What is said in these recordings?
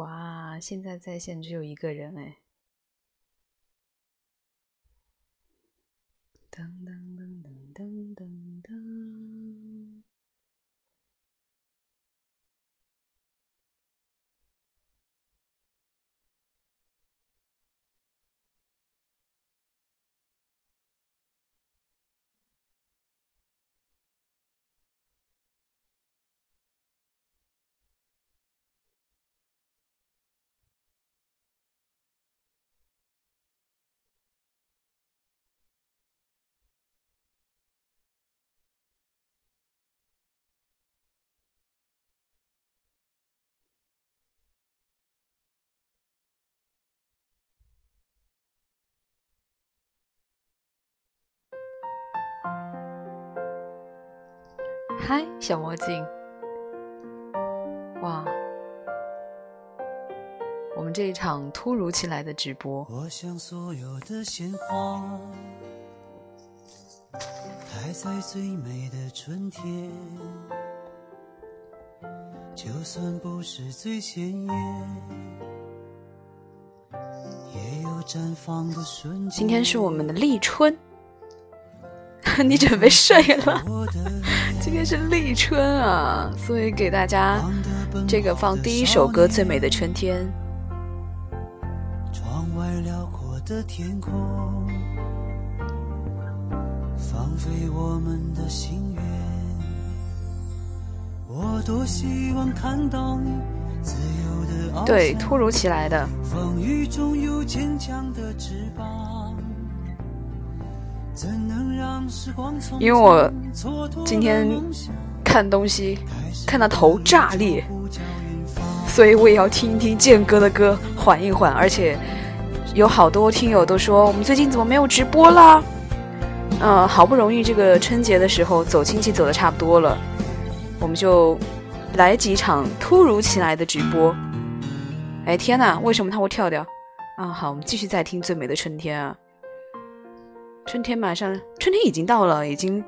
哇，现在在线只有一个人哎！嗨，小魔镜！哇，我们这一场突如其来的直播，我想所有的鲜花开在最美的春天，就算不是最鲜艳，也有绽放的瞬间。今天是我们的立春。你准备睡了？今天是立春啊，所以给大家这个放第一首歌《最美的春天》。窗外辽阔的天空，放飞我们的心愿。我多希望看到你自由的对，突如其来的。风雨中有坚强的翅膀。因为我今天看东西看到头炸裂，所以我也要听一听健哥的歌缓一缓。而且有好多听友都说我们最近怎么没有直播啦？嗯，好不容易这个春节的时候走亲戚走的差不多了，我们就来几场突如其来的直播。哎天呐，为什么他会跳掉？啊，好，我们继续再听《最美的春天》啊。春天马上，春天已经到了，已经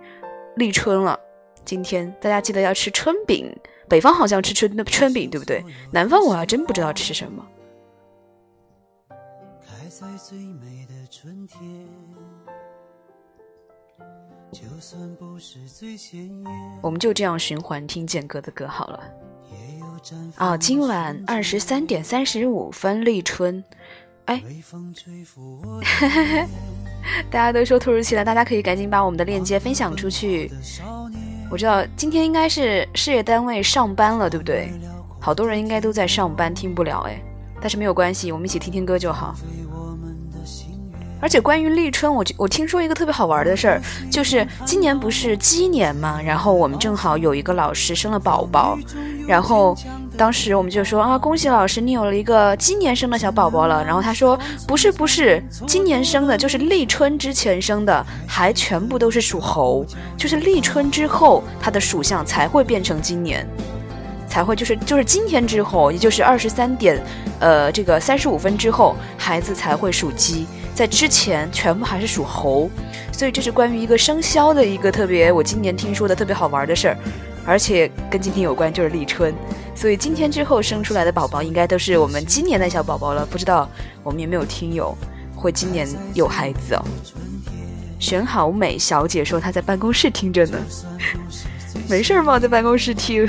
立春了。今天大家记得要吃春饼，北方好像吃春的春饼，对不对？南方我还真不知道吃什么。开在最美的春天我们就这样循环听建哥的歌好了。啊，今晚二十三点三十五分立春。哎，大家都说突如其来，大家可以赶紧把我们的链接分享出去。我知道今天应该是事业单位上班了，对不对？好多人应该都在上班，听不了哎。但是没有关系，我们一起听听歌就好。而且关于立春，我我听说一个特别好玩的事儿，就是今年不是鸡年嘛，然后我们正好有一个老师生了宝宝，然后当时我们就说啊，恭喜老师，你有了一个鸡年生的小宝宝了。然后他说不是不是，今年生的就是立春之前生的，还全部都是属猴，就是立春之后它的属相才会变成今年，才会就是就是今天之后，也就是二十三点，呃，这个三十五分之后，孩子才会属鸡。在之前全部还是属猴，所以这是关于一个生肖的一个特别，我今年听说的特别好玩的事儿，而且跟今天有关，就是立春，所以今天之后生出来的宝宝应该都是我们今年的小宝宝了。不知道我们有没有听友会今年有孩子哦？选好美小姐说她在办公室听着呢，没事儿嘛，在办公室听。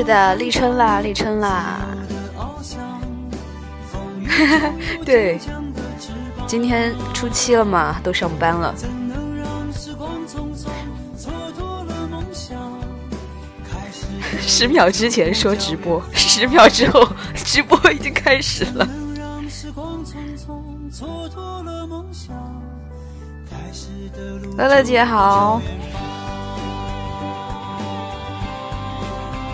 是的，立春啦，立春啦。对，今天初七了嘛，都上班了。十秒之前说直播，十秒之后直播已经开始了。乐乐姐好。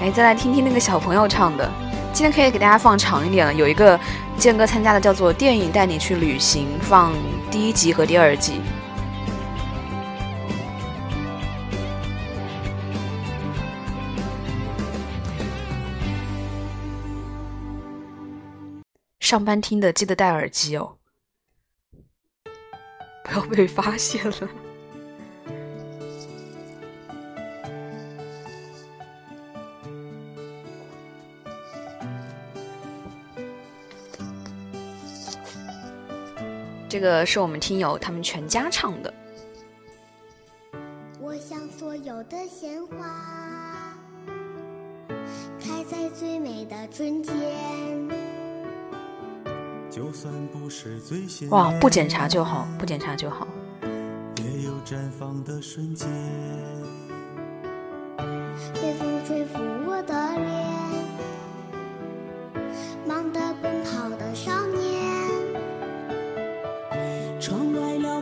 哎，再来听听那个小朋友唱的。今天可以给大家放长一点了，有一个健哥参加的叫做《电影带你去旅行》，放第一集和第二集。上班听的记得戴耳机哦，不要被发现了。这个是我们听友他们全家唱的。我想所有的鲜花开在最美的春天。就算不是最鲜哇，不检查就好，不检查就好。也有绽放的瞬间。微风吹拂我的脸，忙得奔跑的少年。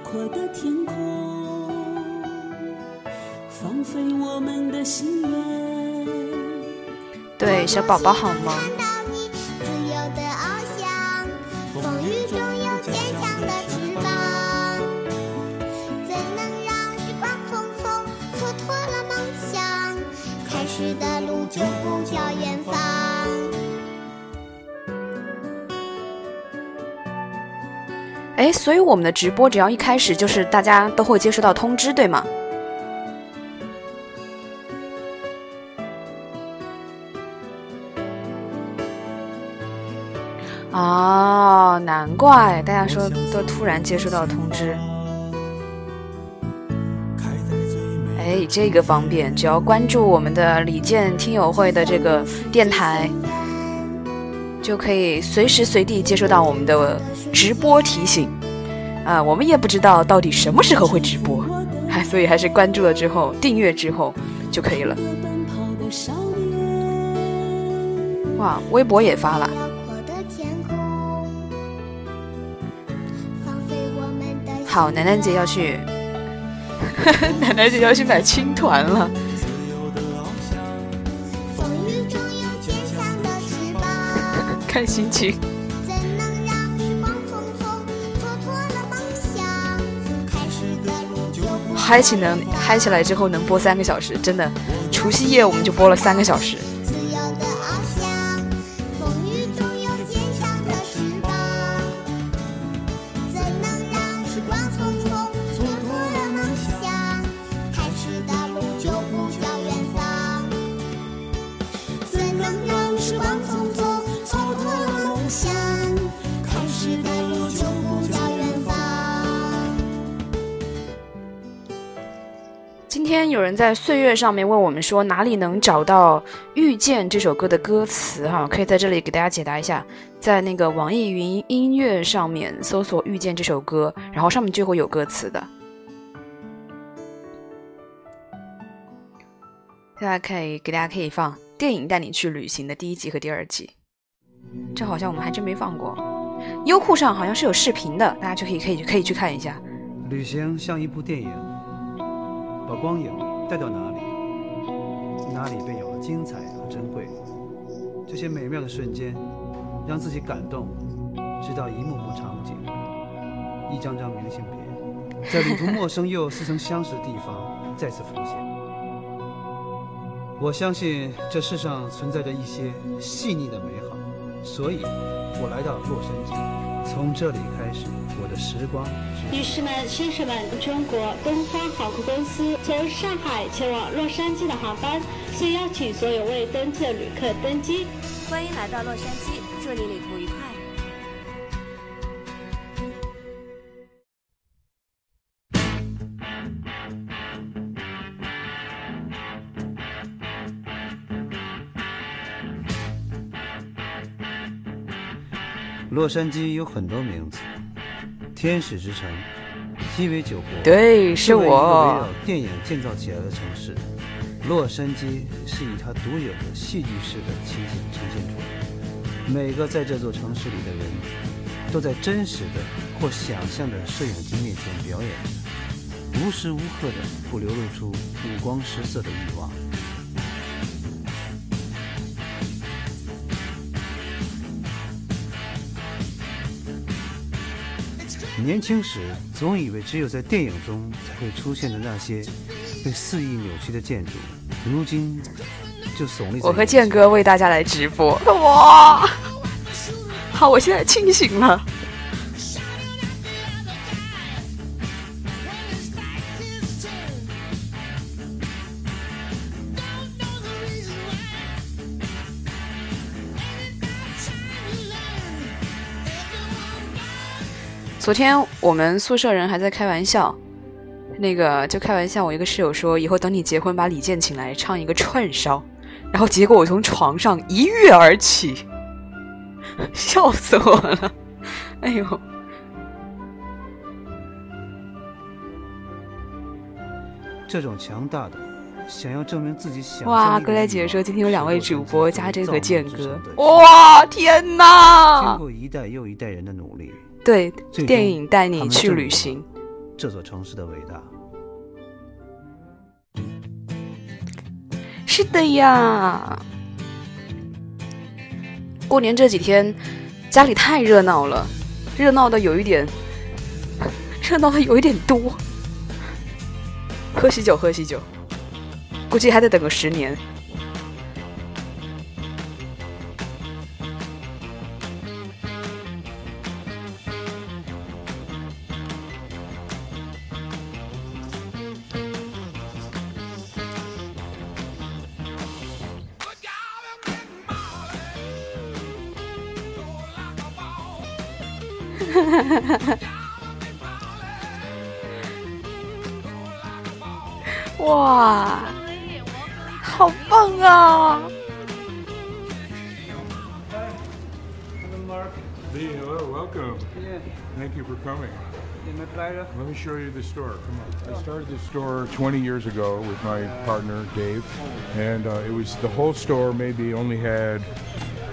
阔的天空，放飞我们的心愿。对，小宝宝好吗？哎，所以我们的直播只要一开始，就是大家都会接收到通知，对吗？哦，难怪大家说都突然接收到通知。哎，这个方便，只要关注我们的李健听友会的这个电台。就可以随时随地接收到我们的直播提醒，啊，我们也不知道到底什么时候会直播，还 所以还是关注了之后订阅之后就可以了。哇，微博也发了。好，楠楠姐要去，楠楠姐要去买青团了。看心情。嗨起能嗨起来之后能播三个小时，真的，除夕夜我们就播了三个小时。在岁月上面问我们说哪里能找到《遇见》这首歌的歌词？哈，可以在这里给大家解答一下，在那个网易云音乐上面搜索《遇见》这首歌，然后上面就会有歌词的。大家可以给大家可以放《电影带你去旅行》的第一集和第二集，这好像我们还真没放过。优酷上好像是有视频的，大家就可以可以可以去看一下。旅行像一部电影。把光影带到哪里，哪里便有了精彩和珍贵。这些美妙的瞬间，让自己感动，直到一幕幕场景，一张张明信片，在旅途陌生又似曾相识的地方再次浮现。我相信这世上存在着一些细腻的美好，所以我来到了洛杉矶，从这里开始。我的时光。女士们、先生们，中国东方航空公司从上海前往洛杉矶的航班，现邀请所有未登机的旅客登机。欢迎来到洛杉矶，祝你旅途洛杉矶有很多名字。天使之城，鸡尾酒国，对，是我。围绕电影建造起来的城市，洛杉矶是以它独有的戏剧式的情景呈现出来。每个在这座城市里的人，都在真实的或想象的摄影机面前表演着，无时无刻的不流露出五光十色的欲望。年轻时总以为只有在电影中才会出现的那些被肆意扭曲的建筑，如今就耸立在我和眼前健哥为大家来直播，哇！好，我现在清醒了。昨天我们宿舍人还在开玩笑，那个就开玩笑，我一个室友说，以后等你结婚，把李健请来唱一个串烧，然后结果我从床上一跃而起，笑死我了，哎呦！这种强大的想要证明自己想象哇，格莱姐说今天有两位主播加这个健哥哇，天经！过一代又一代人的努力，对电影带你去旅行。这座城市的伟大。是的呀，过年这几天家里太热闹了，热闹的有一点，热闹的有一点多。喝喜酒，喝喜酒，估计还得等个十年。Show you the store. Come on. I started this store 20 years ago with my partner Dave, and uh, it was the whole store. Maybe only had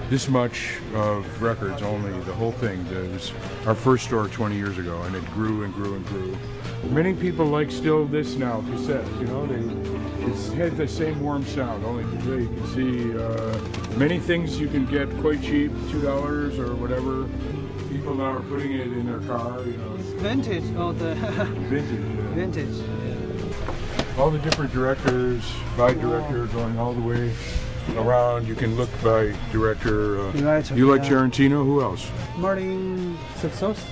this much of records, only the whole thing. It was our first store 20 years ago, and it grew and grew and grew. Many people like still this now cassettes. You know, they it has the same warm sound. Only today you can see uh, many things you can get quite cheap, two dollars or whatever. People now are putting it in their car. You know, Vintage, oh the vintage. yeah. vintage. All the different directors, by director, going all the way around. You can look by director. Uh, Director, you like yeah. Tarantino? Who else? Martin Scorsese.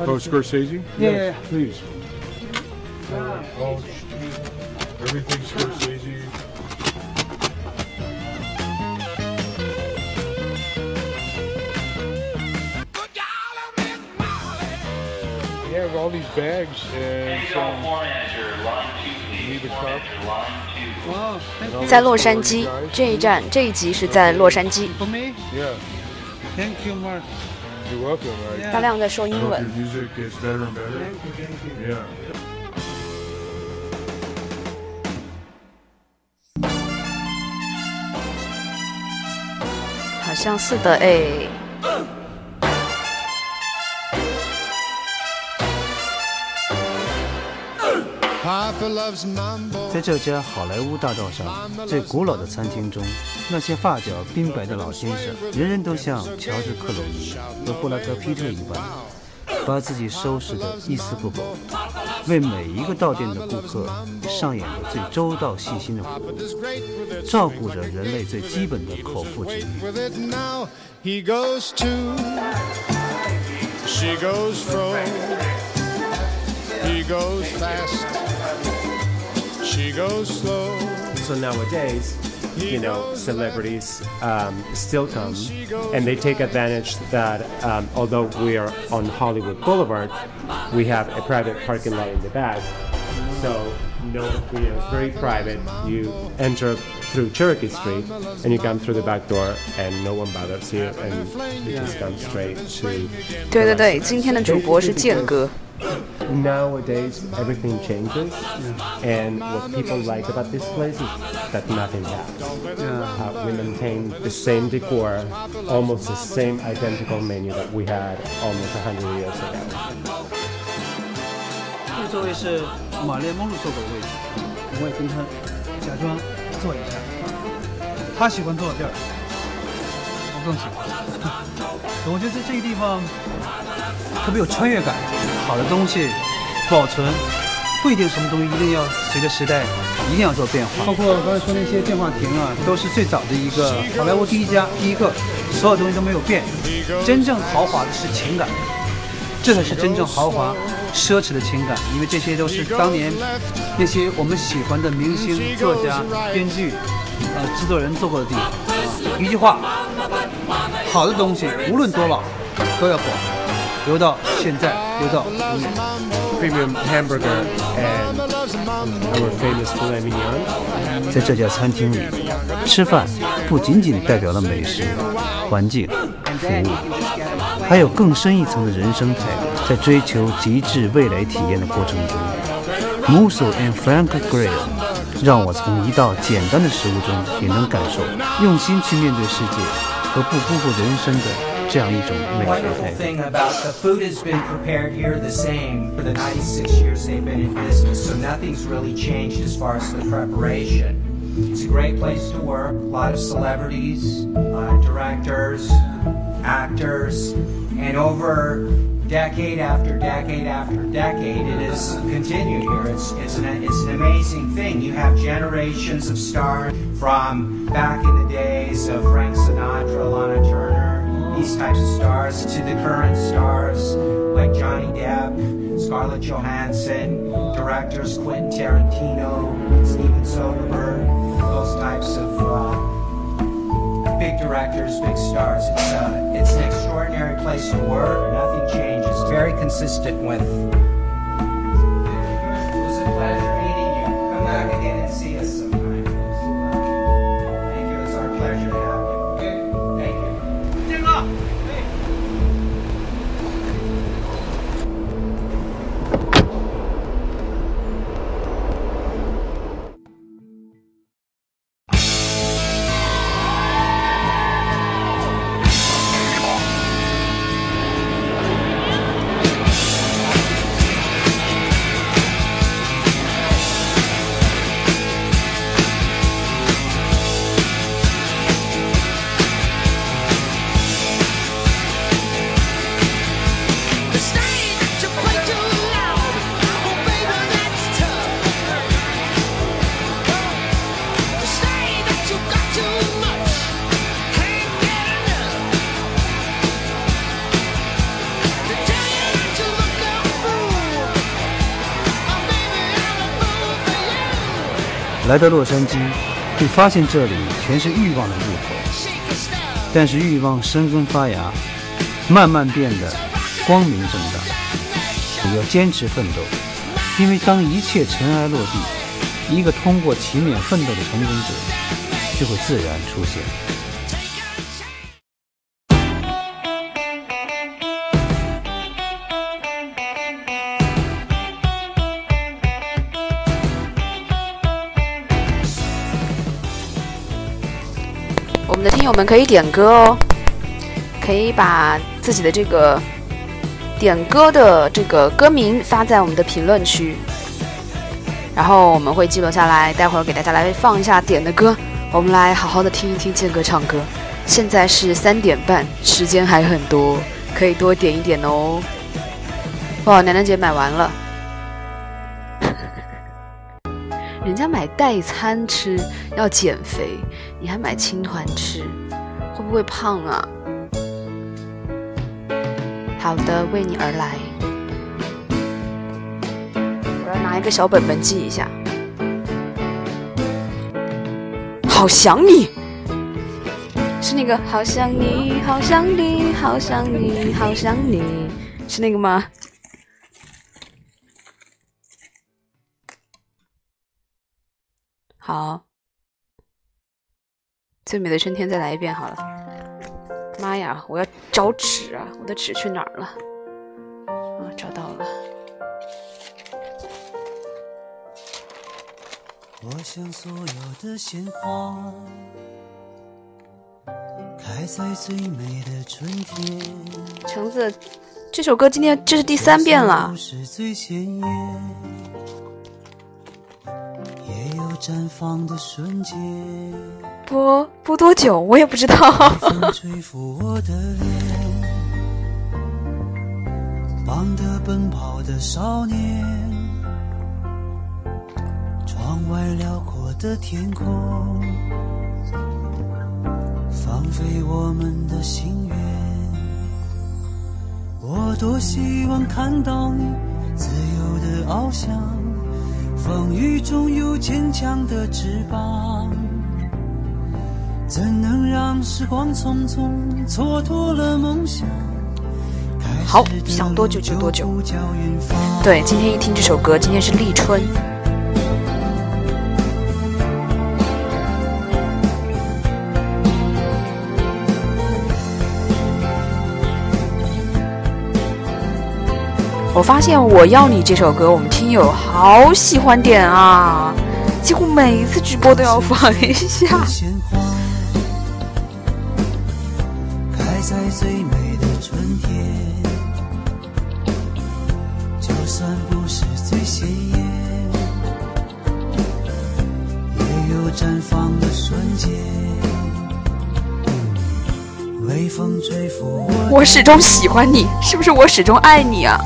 Oh, Scorsese. Yeah, Yes, yeah, please. Oh, everything Scorsese. We have all these bags and some leave a cup. Wow, 在洛杉矶这一站，这一集是在洛杉矶。大量在说英文.好像是的，哎。在这家好莱坞大道上最古老的餐厅中，那些发角冰白的老先生，人人都像乔治·克鲁尼和布拉德·皮特一般，把自己收拾得一丝不苟，为每一个到店的顾客上演着最周到细心的服务，照顾着人类最基本的口腹之欲。She goes fro. He goes fast. She goes slow. So nowadays, you know, celebrities um, still come and they take advantage that um, although we are on Hollywood Boulevard, we have a private parking lot in the back. So, no, you know, it's very private. You enter through Cherokee Street and you come through the back door and no one bothers you and you just come straight to 对对对，今天的主播是健哥。 nowadays everything changes, and what people like about this place is that nothing happens. Uh, we maintain the same decor, almost the same identical menu that we had almost 100 years ago. 这个座位是玛丽梦露坐过的位置，我也跟她假装坐一下。她喜欢坐的地儿， 我更喜欢。我觉得在这个地方特别有穿越感，好的东西保存不一定什么东西一定要随着时代一定要做变化。包括刚才说那些电话亭啊，都是最早的一个好莱坞第一家第一个，所有东西都没有变。真正豪华的是情感，这才是真正豪华奢侈的情感，因为这些都是当年那些我们喜欢的明星、作家、编剧、呃制作人做过的地方。一句话，好的东西无论多老都要保留到现在，留到永远。Premium hamburger and our famous filet mignon. 在这家餐厅里，吃饭不仅仅代表了美食、环境、服务，还有更深一层的人生态度。在追求极致味蕾体验的过程中，Musso and Frank Grill 让我从一道简单的食物中也能感受用心去面对世界和不辜负人生的这样一种美学态 wonderful 度。 thing about the food has been prepared here the same for the 96 years they've been in business, so nothing's really changed as far as the preparation. It's a great place to work, a lot of celebrities, uh, directors, actors, and over decade after decade after decade, it has continued here. It's, it's, an, it's an amazing thing. You have generations of stars from back in the days of Frank Sinatra, Lana Turner, these types of stars to the current stars like Johnny Depp, Scarlett Johansson, directors Quentin Tarantino, Steven Soderbergh, those types of uh, big directors, big stars. It's, uh, it's an extraordinary place to work. Nothing changes. Very consistent with. It was a pleasure meeting you. Come back again and see us 来到洛杉矶，会发现这里全是欲望的入口。但是欲望生根发芽，慢慢变得光明正大。你要坚持奋斗，因为当一切尘埃落地，一个通过勤勉奋斗的成功者就会自然出现。友们可以点歌哦，可以把自己的这个点歌的这个歌名发在我们的评论区，然后我们会记录下来，待会儿给大家来放一下点的歌，我们来好好的听一听健哥唱歌。现在是三点半，时间还很多，可以多点一点哦。哇，楠楠姐买完了，人家买代餐吃要减肥，你还买青团吃，会不会胖啊？好的，为你而来。我要拿一个小本本记一下。好想你，是那个好想你，好想你，好想你，好想你，是那个吗？好，最美的春天再来一遍好了。妈呀，我要找纸啊！我的纸去哪儿了？啊，找到了。我想所有的鲜花开在最美的春天。橙子，这首歌今天这是第三遍了。绽放的瞬间。播播多久我也不知道。风吹拂我的脸，忙得奔跑的少年，窗外辽阔的天空，放飞我们的心愿。我多希望看到你自由的翱翔，风雨中有坚强的翅膀。怎能让时光匆匆蹉跎了梦想？好，想多久就多久。对，今天一听这首歌，今天是立春。我发现《我要你》这首歌，我们听友好喜欢点啊，几乎每一次直播都要放一下。开在最美的春天，就算不是最鲜艳，也有绽放的瞬间。微风吹拂我我始终喜欢你，是不是我始终爱你啊？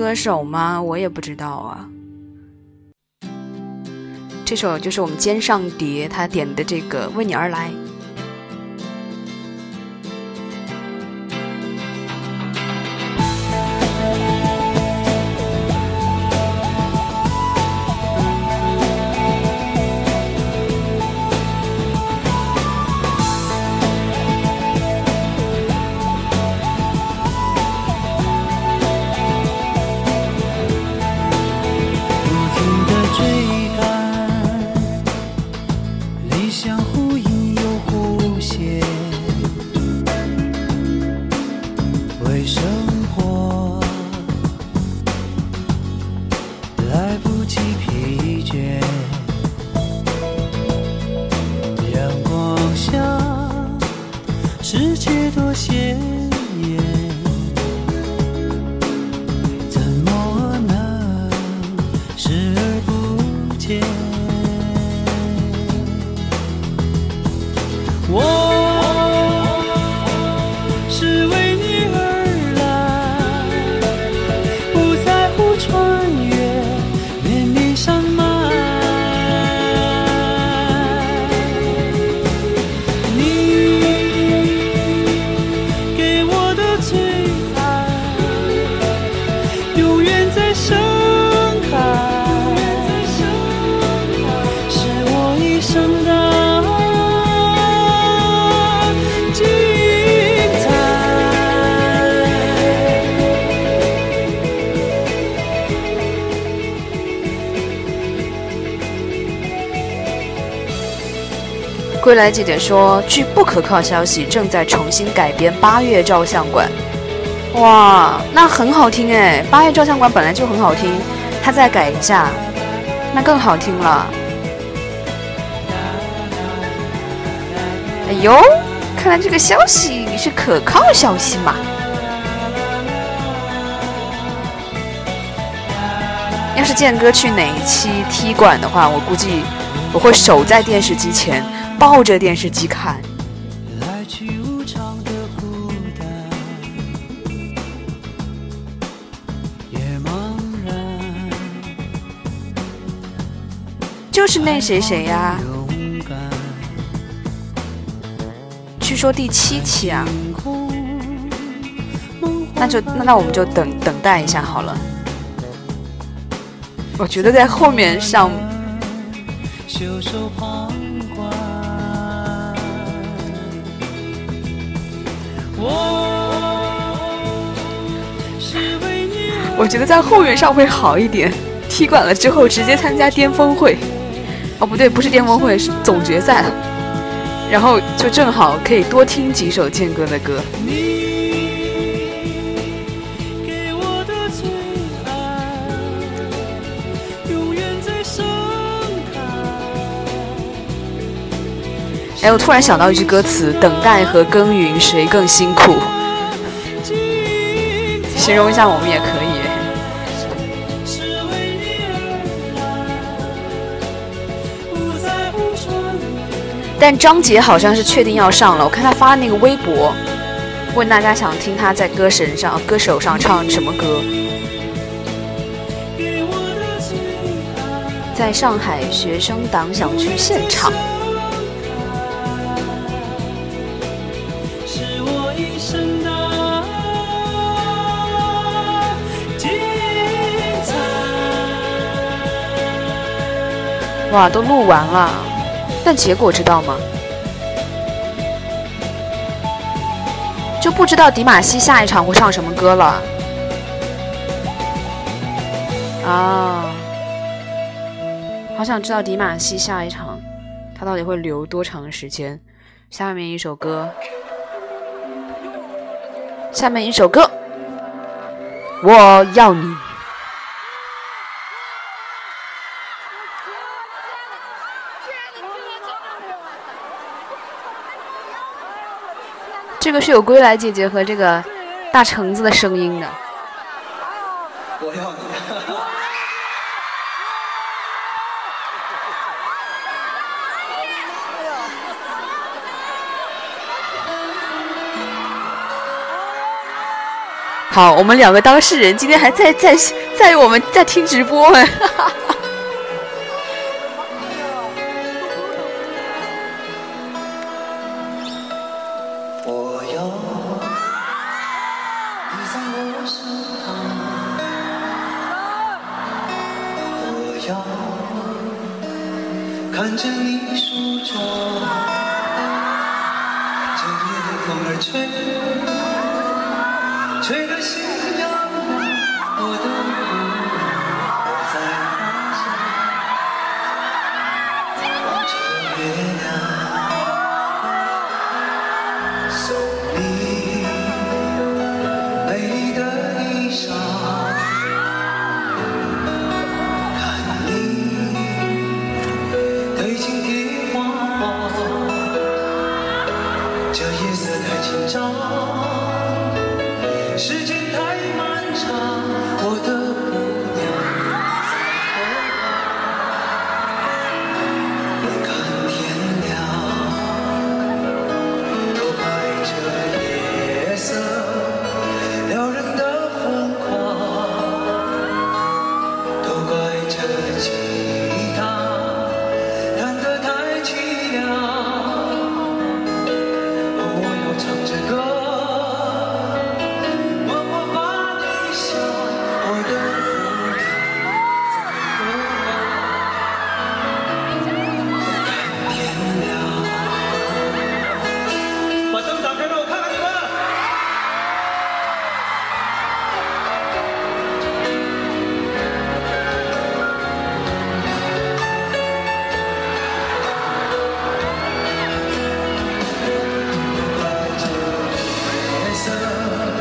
歌手吗？我也不知道啊。这首就是我们肩上蝶他点的这个《为你而来》。归来姐姐说，据不可靠消息，正在重新改编《八月照相馆》。哇，那很好听哎，《八月照相馆》本来就很好听，他再改一下，那更好听了。哎呦，看来这个消息是可靠消息嘛。要是健哥去哪一期踢馆的话，我估计我会守在电视机前，抱着电视机看。就是那谁谁呀？据说第七期啊，那就那那我们就等等待一下好了。我觉得在后面上，我觉得在后援上会好一点。踢馆了之后，直接参加巅峰会。哦，不对，不是巅峰会，是总决赛。然后就正好可以多听几首健哥的歌。哎，我突然想到一句歌词：“等待和耕耘，谁更辛苦？”形容一下我们也可以。但张杰好像是确定要上了，我看他发那个微博，问大家想听他在歌神上、歌手上唱什么歌。在上海学生党想去现场。哇，都录完了，但结果知道吗？就不知道迪玛希下一场会唱什么歌了。啊，好想知道迪玛希下一场他到底会留多长时间。下面一首歌，下面一首歌，我要你。这是有归来姐姐和这个大橙子的声音的。我要你。好，我们两个当事人今天还在在在我们在听直播哎。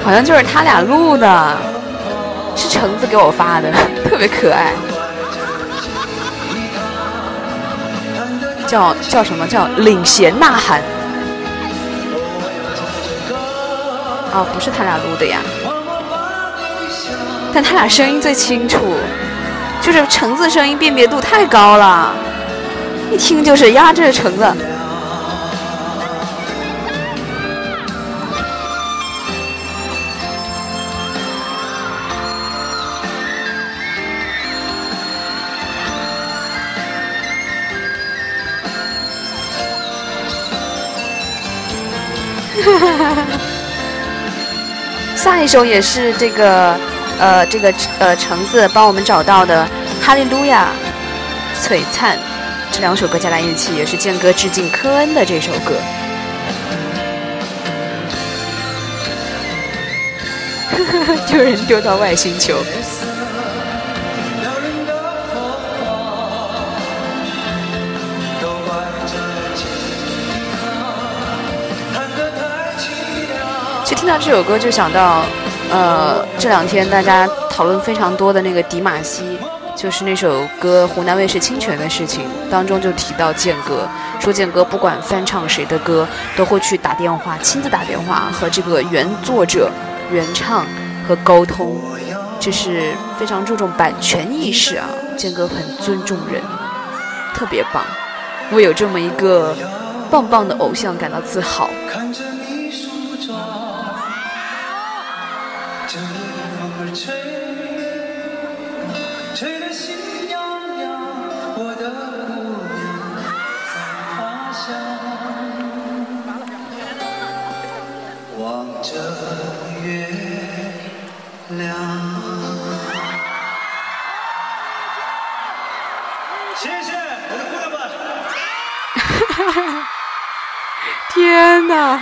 好像就是他俩录的，是橙子给我发的，特别可爱。叫叫什么叫领衔呐喊？啊，不是他俩录的呀，但他俩声音最清楚，就是橙子声音辨别度太高了，一听就是呀，这是橙子。哈哈哈下一首也是这个，呃，这个呃橙子帮我们找到的《哈利路亚》《璀璨》这两首歌加在一起，也是健哥致敬科恩的这首歌。丢人丢到外星球。到这首歌，就想到，呃，这两天大家讨论非常多的那个迪玛希，就是那首歌湖南卫视侵权的事情当中，就提到健哥，说健哥不管翻唱谁的歌，都会去打电话，亲自打电话和这个原作者、原唱和沟通，这是非常注重版权意识啊。健哥很尊重人，特别棒，我有这么一个棒棒的偶像感到自豪。天哪！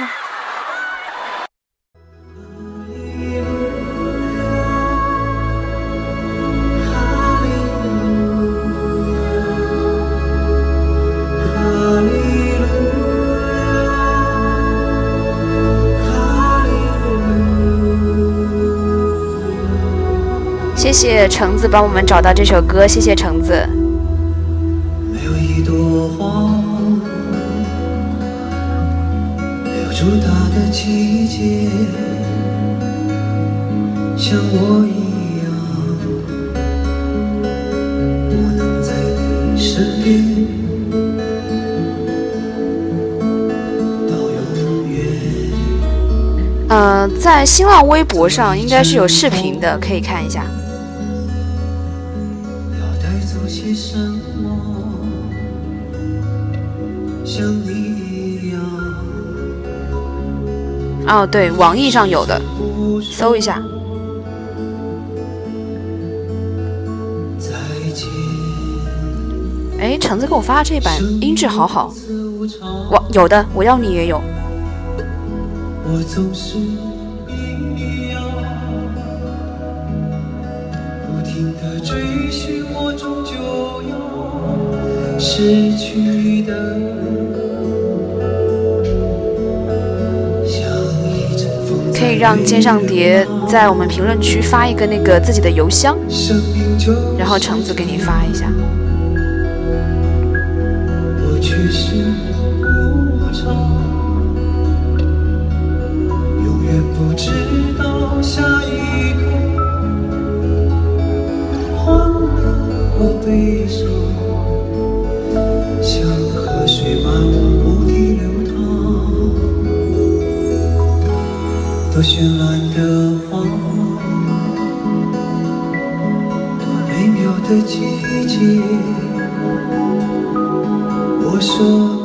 谢谢橙子帮我们找到这首歌，谢谢橙子。没有一朵花留住它的季节，像我一样，我能在你身边到永远。呃，在新浪微博上应该是有视频的，可以看一下。哦，对，网易上有的，搜一下。哎，橙子给我发这版音质好好，我有的，我要你也有。我总是追寻，我终究要失去的，可以让肩上蝶在我们评论区发一个那个自己的邮箱，然后橙子给你发一下。永远不知道下一刻，换了我悲多绚烂的花，多美妙的季节。我说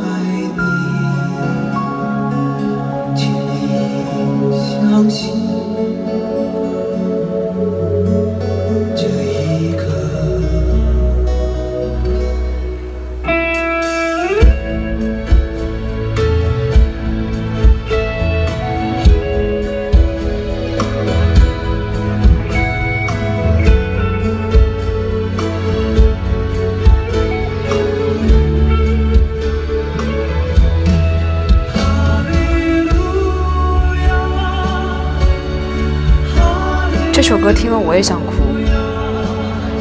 我也想哭。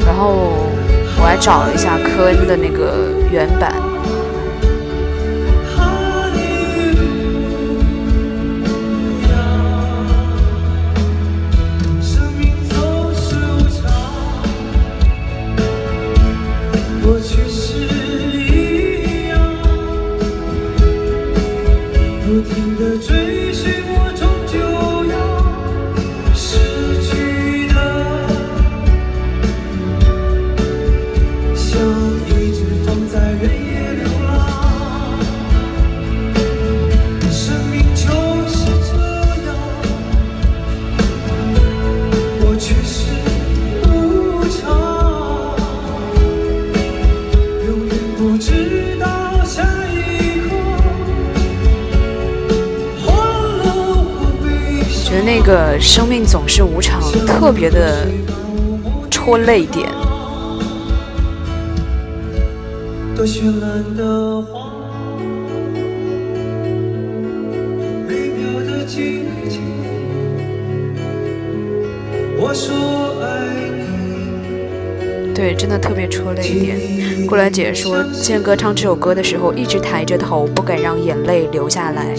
然后我还找了一下科恩的那个原版。命总是无常，特别的戳泪点。对，真的特别戳泪点。顾兰姐说，健哥唱这首歌的时候，一直抬着头，不敢让眼泪流下来。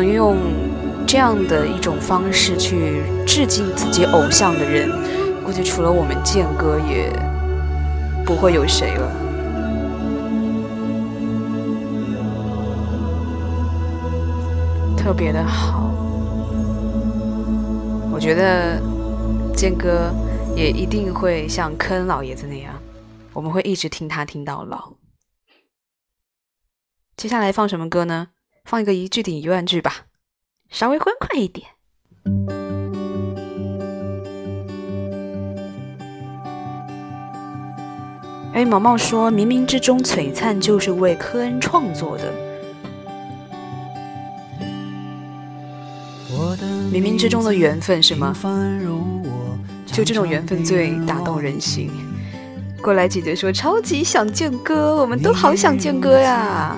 能用这样的一种方式去致敬自己偶像的人，估计除了我们健哥，也不会有谁了。特别的好，我觉得健哥也一定会像科恩老爷子那样，我们会一直听他听到老。接下来放什么歌呢？放一个一句顶一万句吧，稍微欢快一点。哎，毛毛说，冥冥之中璀璨就是为科恩创作的。冥冥之中的缘分是吗？就这种缘分最打动人心。过来姐姐说，超级想见哥，我们都好想见哥呀。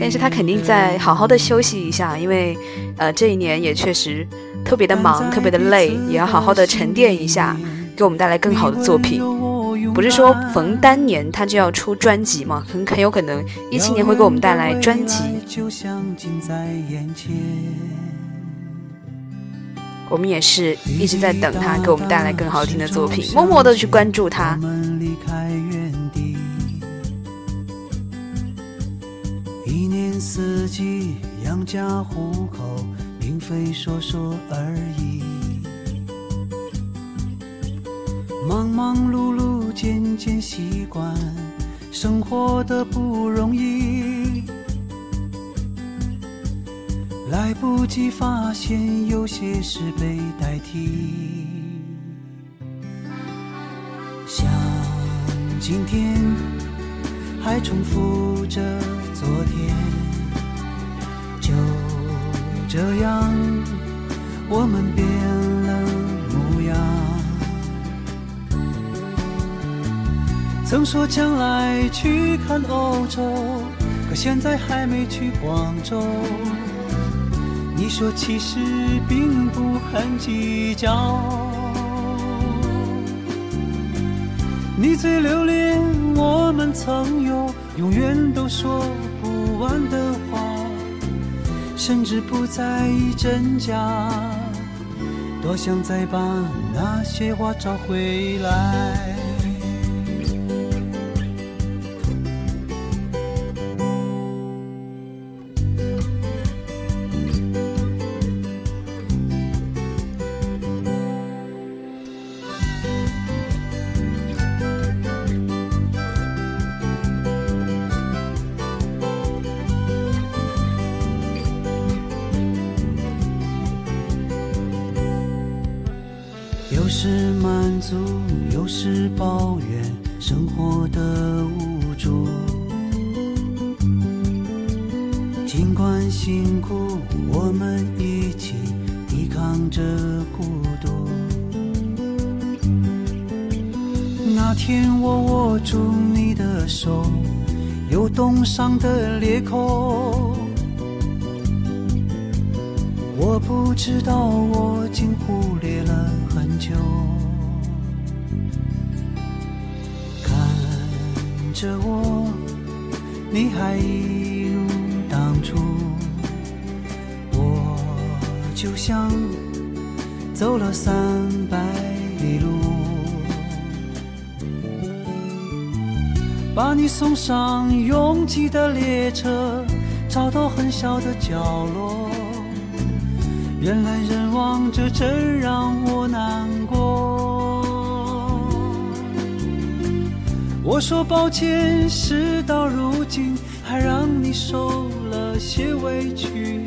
但是他肯定在好好的休息一下，因为，呃，这一年也确实特别的忙，特别的累，也要好好的沉淀一下，给我们带来更好的作品。不是说逢单年他就要出专辑吗？很很有可能一七年会给我们带来专辑。我们也是一直在等他给我们带来更好听的作品，默默的去关注他。离开原地四季养家糊口，并非说说而已。忙忙碌碌，渐渐习惯生活的不容易。来不及发现，有些事被代替。像今天，还重复着昨天。这样，我们变了模样。曾说将来去看欧洲，可现在还没去广州。你说其实并不很计较。你最留恋我们曾有永远都说不完的话。甚至不在意真假，多想再把那些话找回来。走了三百里路。把你送上拥挤的列车，找到很小的角落。人来人往，这真让我难过。我说抱歉，事到如今还让你受了些委屈。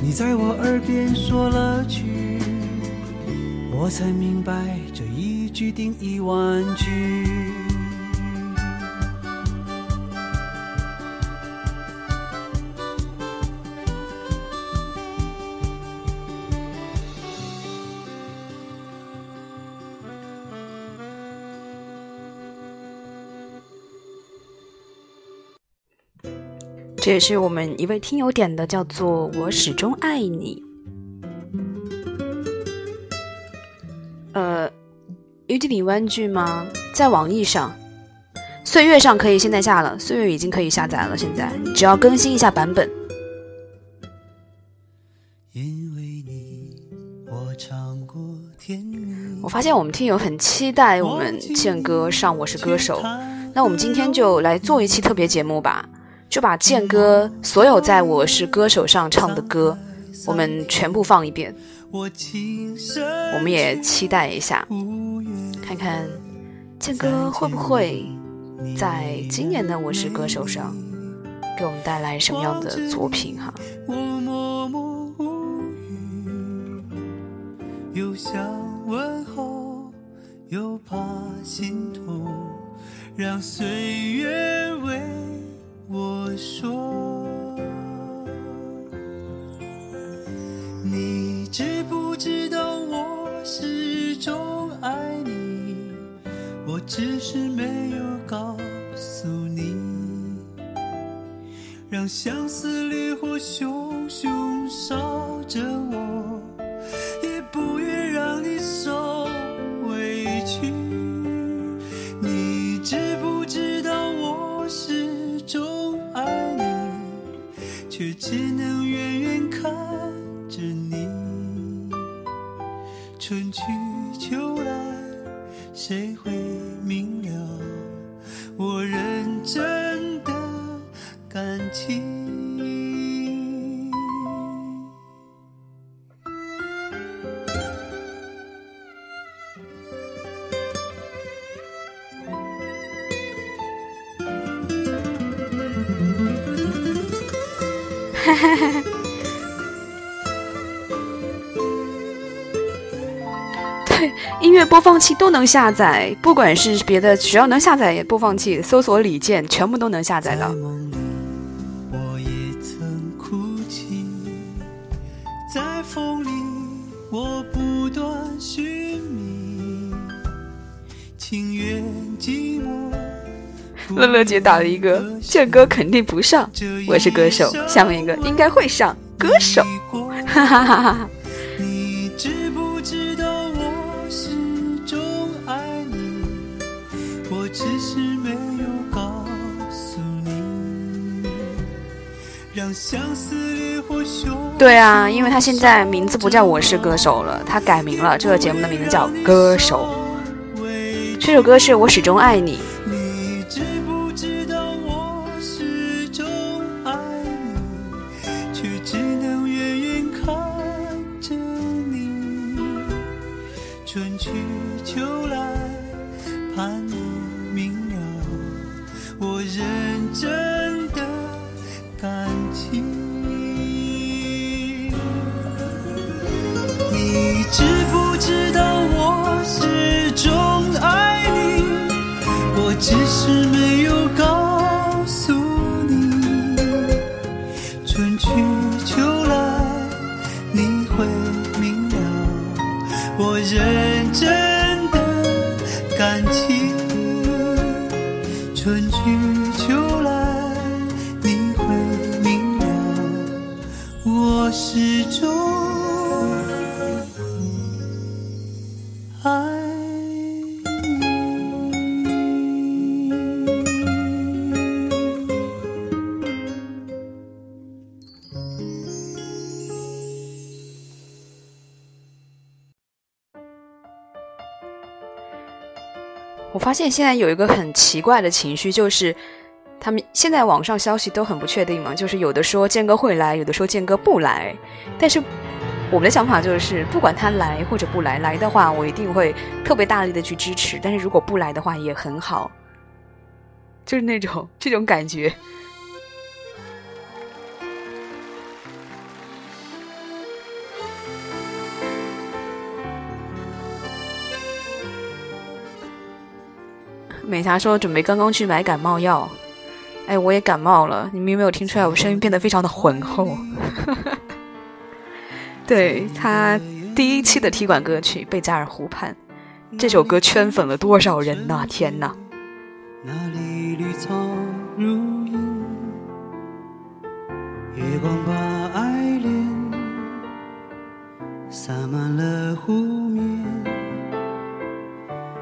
你在我耳边说了句，我才明白这一句顶一万句。这也是我们一位听友点的，叫做“我始终爱你”。呃，鱼地里湾剧吗？在网易上、岁月上可以现在下了，岁月已经可以下载了。现在只要更新一下版本。因为你我发现我们听友很期待我们健哥上《我是歌手》，那我们今天就来做一期特别节目吧。就把健哥所有在我是歌手上唱的歌，我们全部放一遍。我们也期待一下，看看健哥会不会在今年的我是歌手上给我们带来什么样的作品哈。又想问候，又怕心痛，让岁月为。我说，你知不知道我始终爱你？我只是没有告诉你，让相思烈火熊熊烧着我，也不愿让你受委屈。你知不知道我始终爱你？却只能远远看着你，春去秋来，谁会明了我认真的感情？音乐播放器都能下载，不管是别的，只要能下载播放器，搜索李健，全部都能下载的。乐乐姐打了一个，健哥肯定不上，我是歌手。下面一个应该会上歌手，哈哈哈哈。对啊，因为他现在名字不叫我是歌手了，他改名了，这个节目的名字叫歌手。这首歌是我始终爱你。发现现在有一个很奇怪的情绪，就是他们现在网上消息都很不确定嘛，就是有的说建哥会来，有的说建哥不来。但是我们的想法就是，不管他来或者不来，来的话我一定会特别大力的去支持；但是如果不来的话也很好，就是那种这种感觉。美霞说准备刚刚去买感冒药，哎，我也感冒了。你们有没有听出来我声音变得非常的浑厚？对他第一期的踢馆歌曲《贝加尔湖畔》，这首歌圈粉了多少人呐！天呐！那里绿草如茵，月光把爱恋洒满了湖面，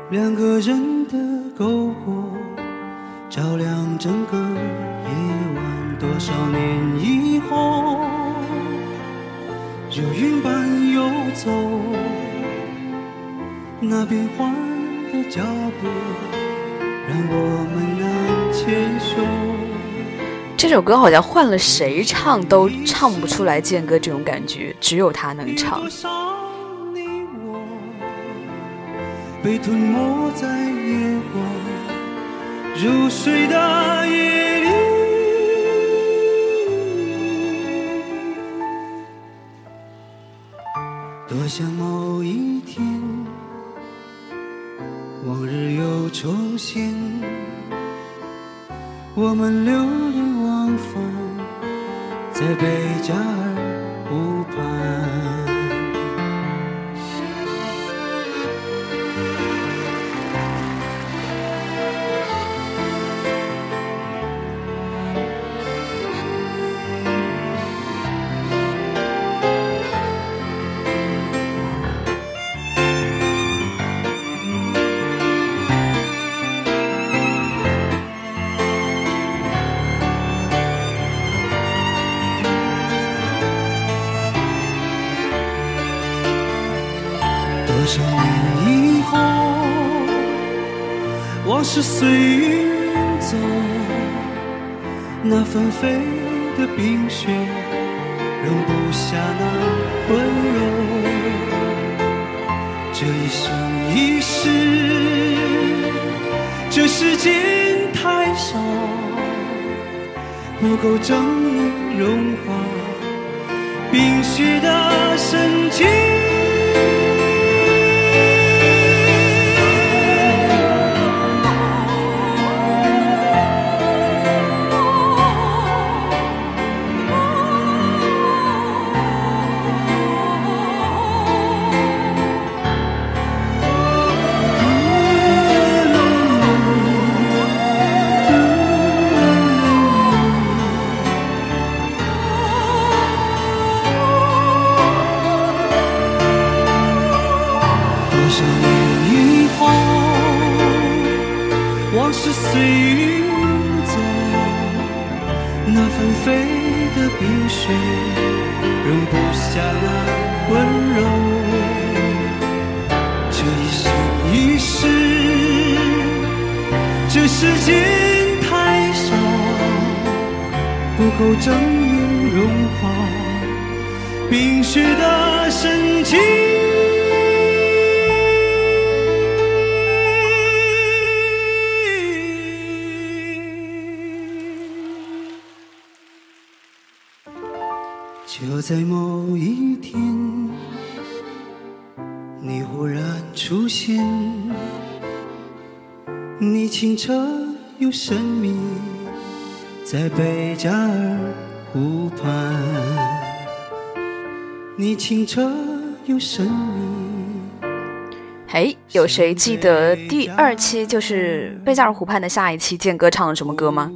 两个人的篝火照亮整个夜晚。多少年以后，如云般游走那变幻的脚步。让我们难牵手。这首歌好像换了谁唱都唱不出来健哥这种感觉，只有他能唱。被吞没在夜光入睡的夜里，多想某一天。往日又重现，我们流连忘返在贝加尔那纷飞的冰雪容不下那温柔。这一生一世，这时间太少，不够证明融化冰雪的深情。不清澈又神秘？嘿有谁记得第二期就是贝加尔湖畔的下一期健哥唱了什么歌吗？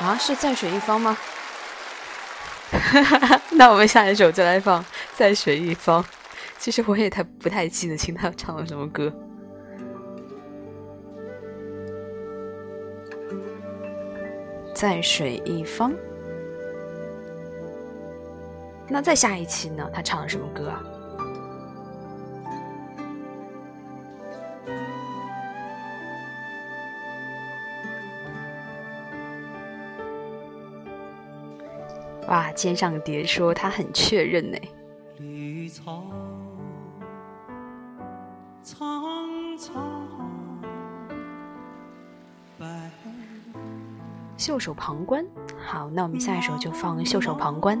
啊是在水一方吗？那我们下一首就来放《在水一方》。其实我也太不太记得清他唱了什么歌。在水一方。那再下一期呢？他唱了什么歌啊？哇，肩上蝶说他很确认呢。绿草苍苍，白袖手旁观。好，那我们下一首就放《袖手旁观》。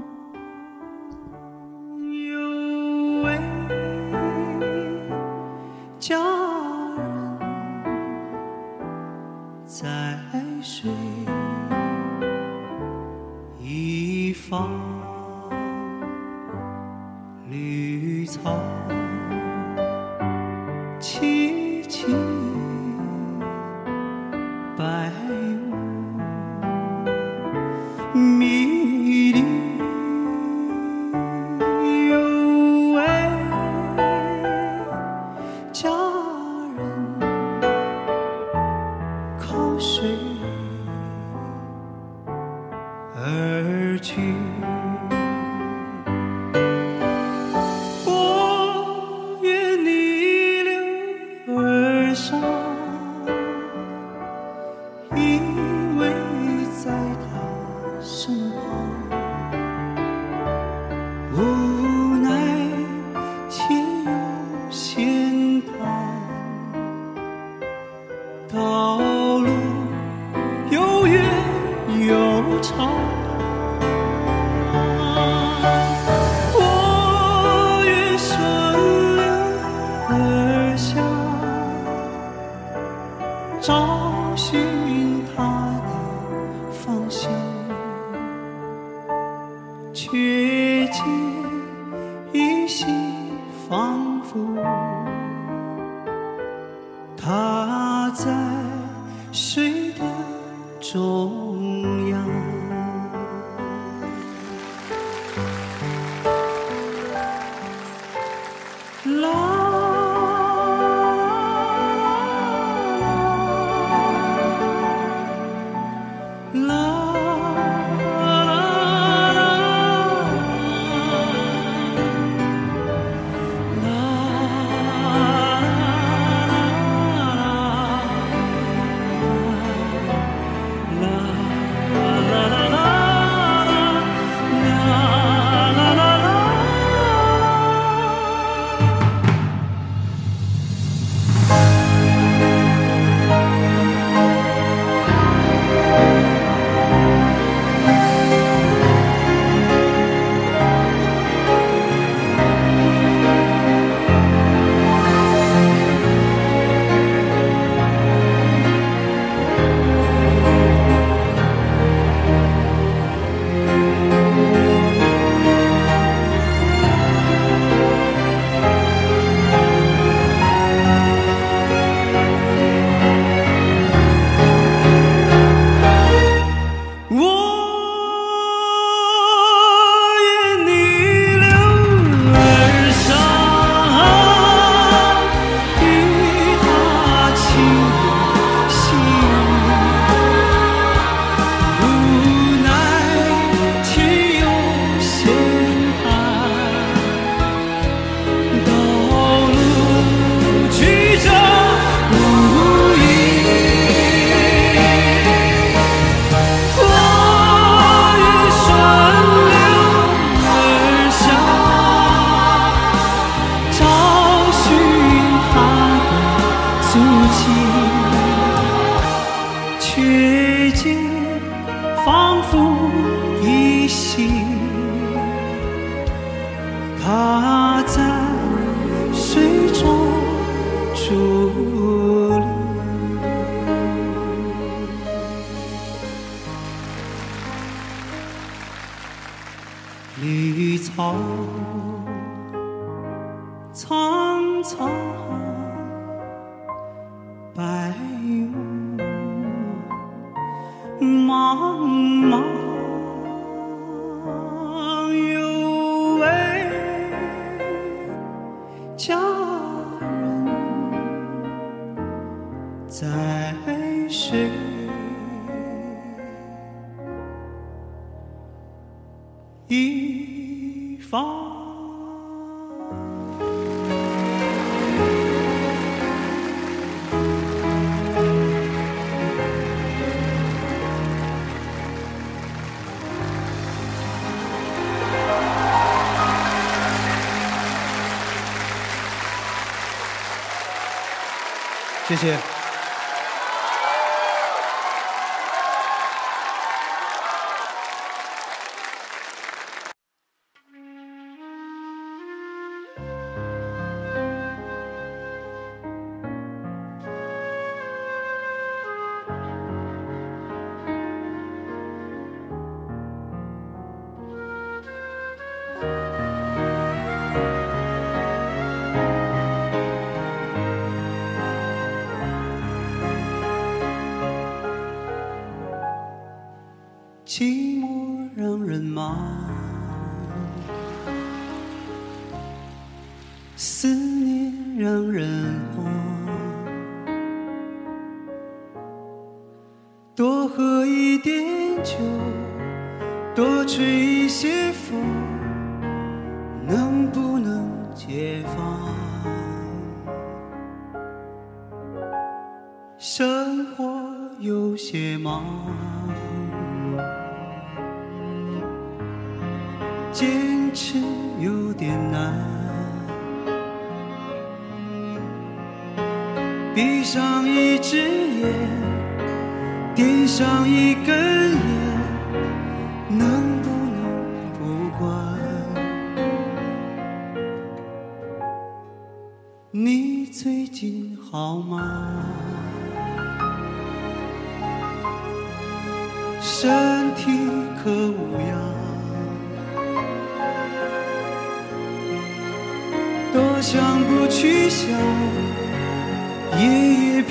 谢谢。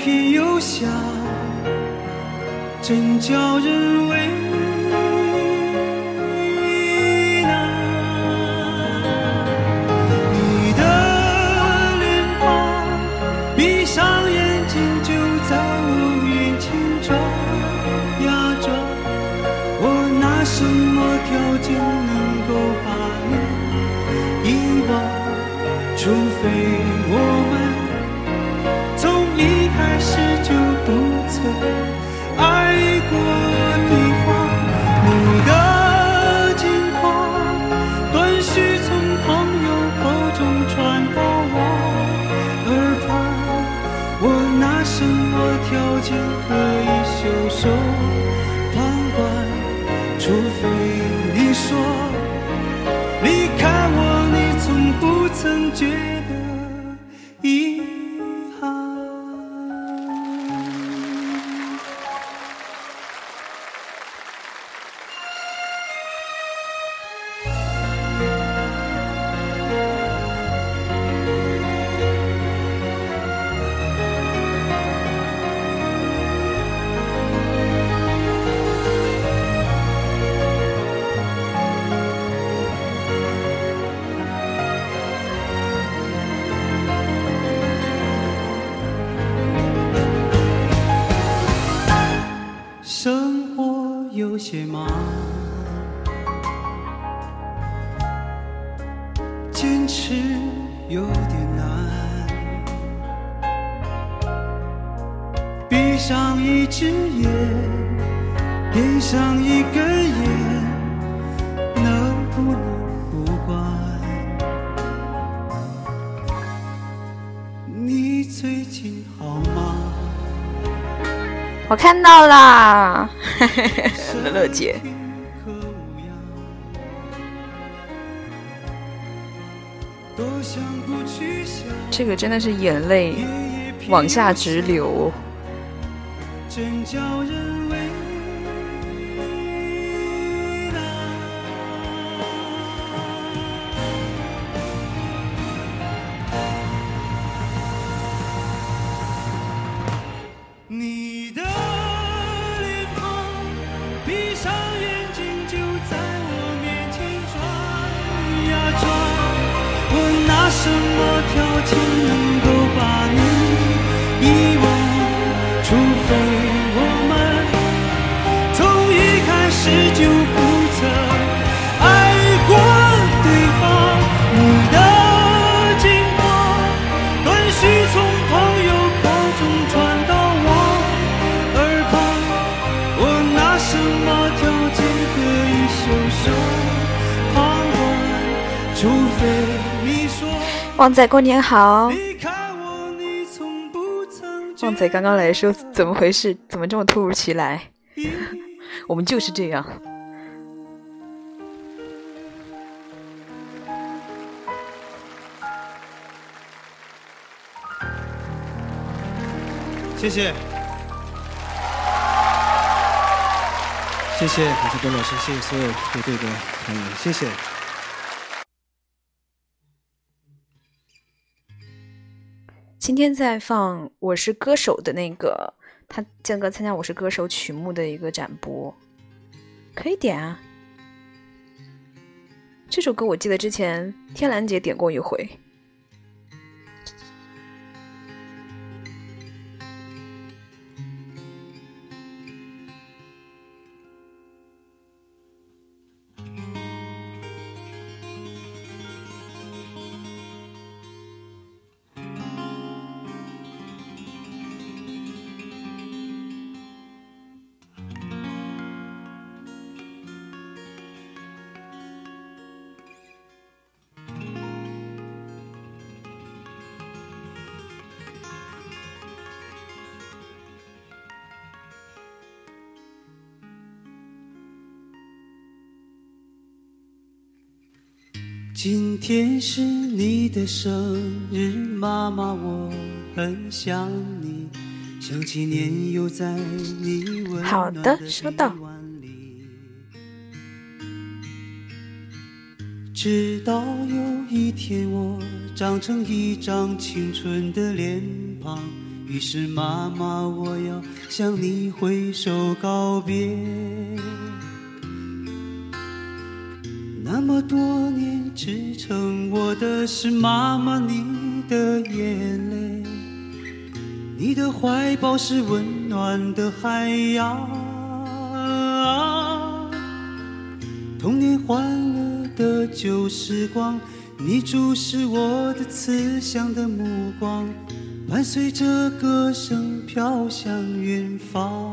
天又下真叫人为难你的脸庞闭上眼睛就在我面前转呀转我拿什么条件能够把你遗忘除非到啦，乐乐姐。这个真的是眼泪往下直流。旺仔过年好。旺仔刚刚来说怎么回事？怎么这么突如其来？我们就是这样。谢谢，谢谢感谢董老师，谢谢所有乐队的团员，谢谢。今天在放《我是歌手》的那个，他建哥参加《我是歌手》曲目的一个展播，可以点啊。这首歌我记得之前天蓝姐点过一回。天是你的生日，妈妈，我很想你，想起年幼在你温好暖的收到。直到有一天我长成一张青春的脸庞，于是妈妈，我要向你挥手告别。那么多年支撑我的是妈妈你的眼泪，你的怀抱是温暖的海洋，童年欢乐的旧时光，你注视我的慈祥的目光，伴随着歌声飘向远方。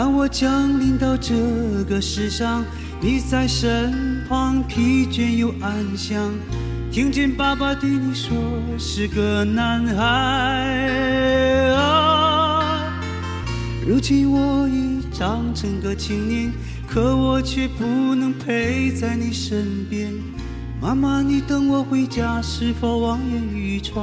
当我降临到这个世上，你在身旁，疲倦又安详。听见爸爸对你说是个男孩啊，如今我已长成个青年，可我却不能陪在你身边。妈妈，你等我回家，是否望眼欲穿？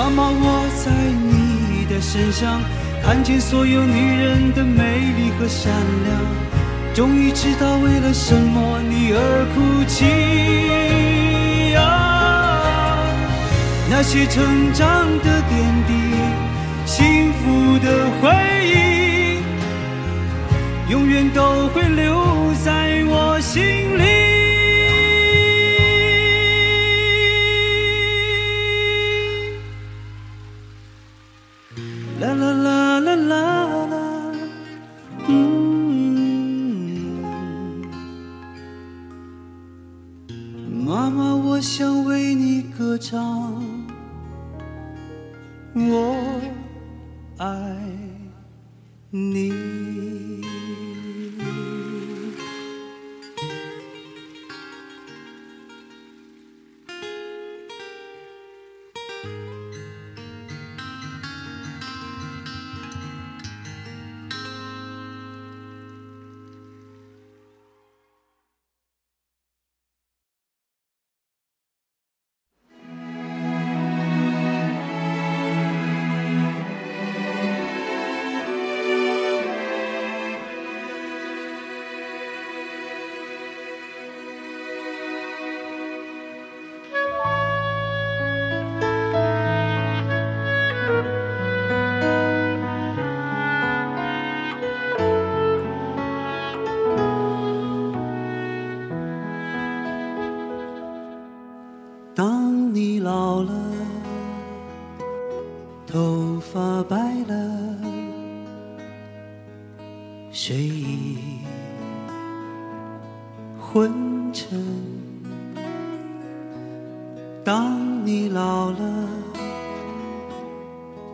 妈妈我在你的身上看见所有女人的美丽和善良终于知道为了什么你而哭泣啊。那些成长的点滴幸福的回忆永远都会留在我心里。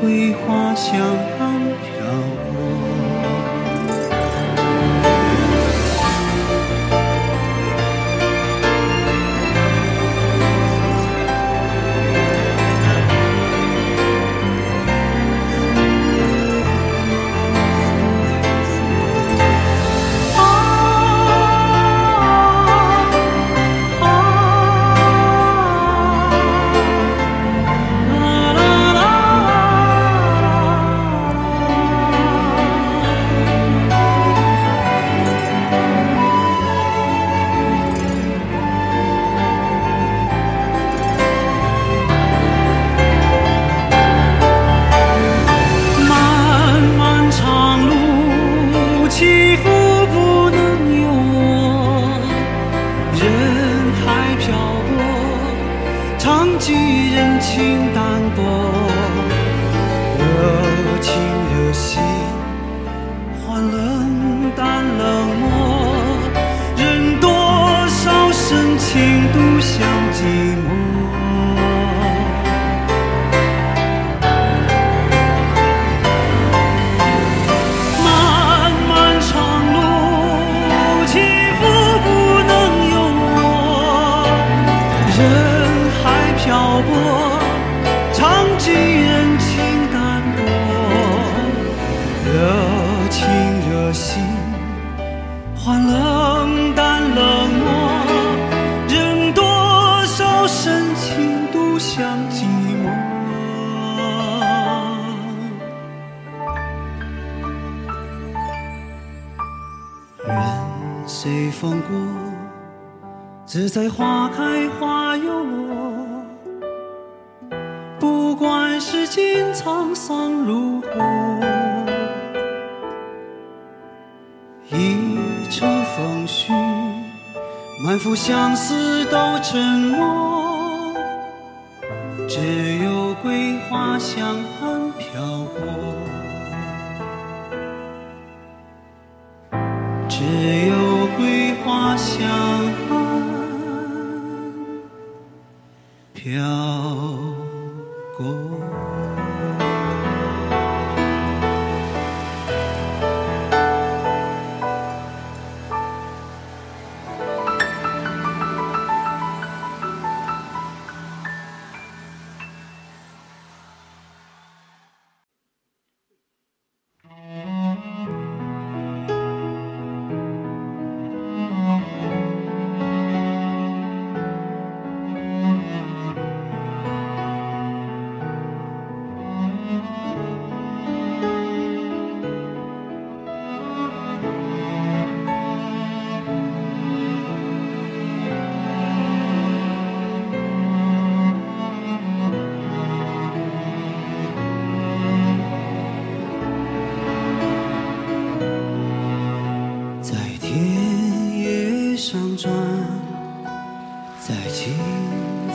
桂花香暗飘。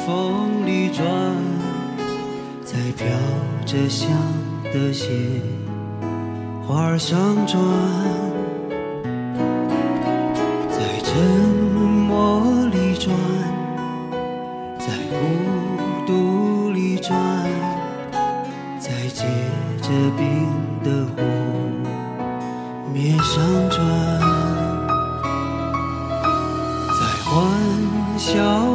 风里转，在飘着香的雪；花儿上转，在沉默里转，在孤独里转，在结着冰的湖面上转，在欢笑。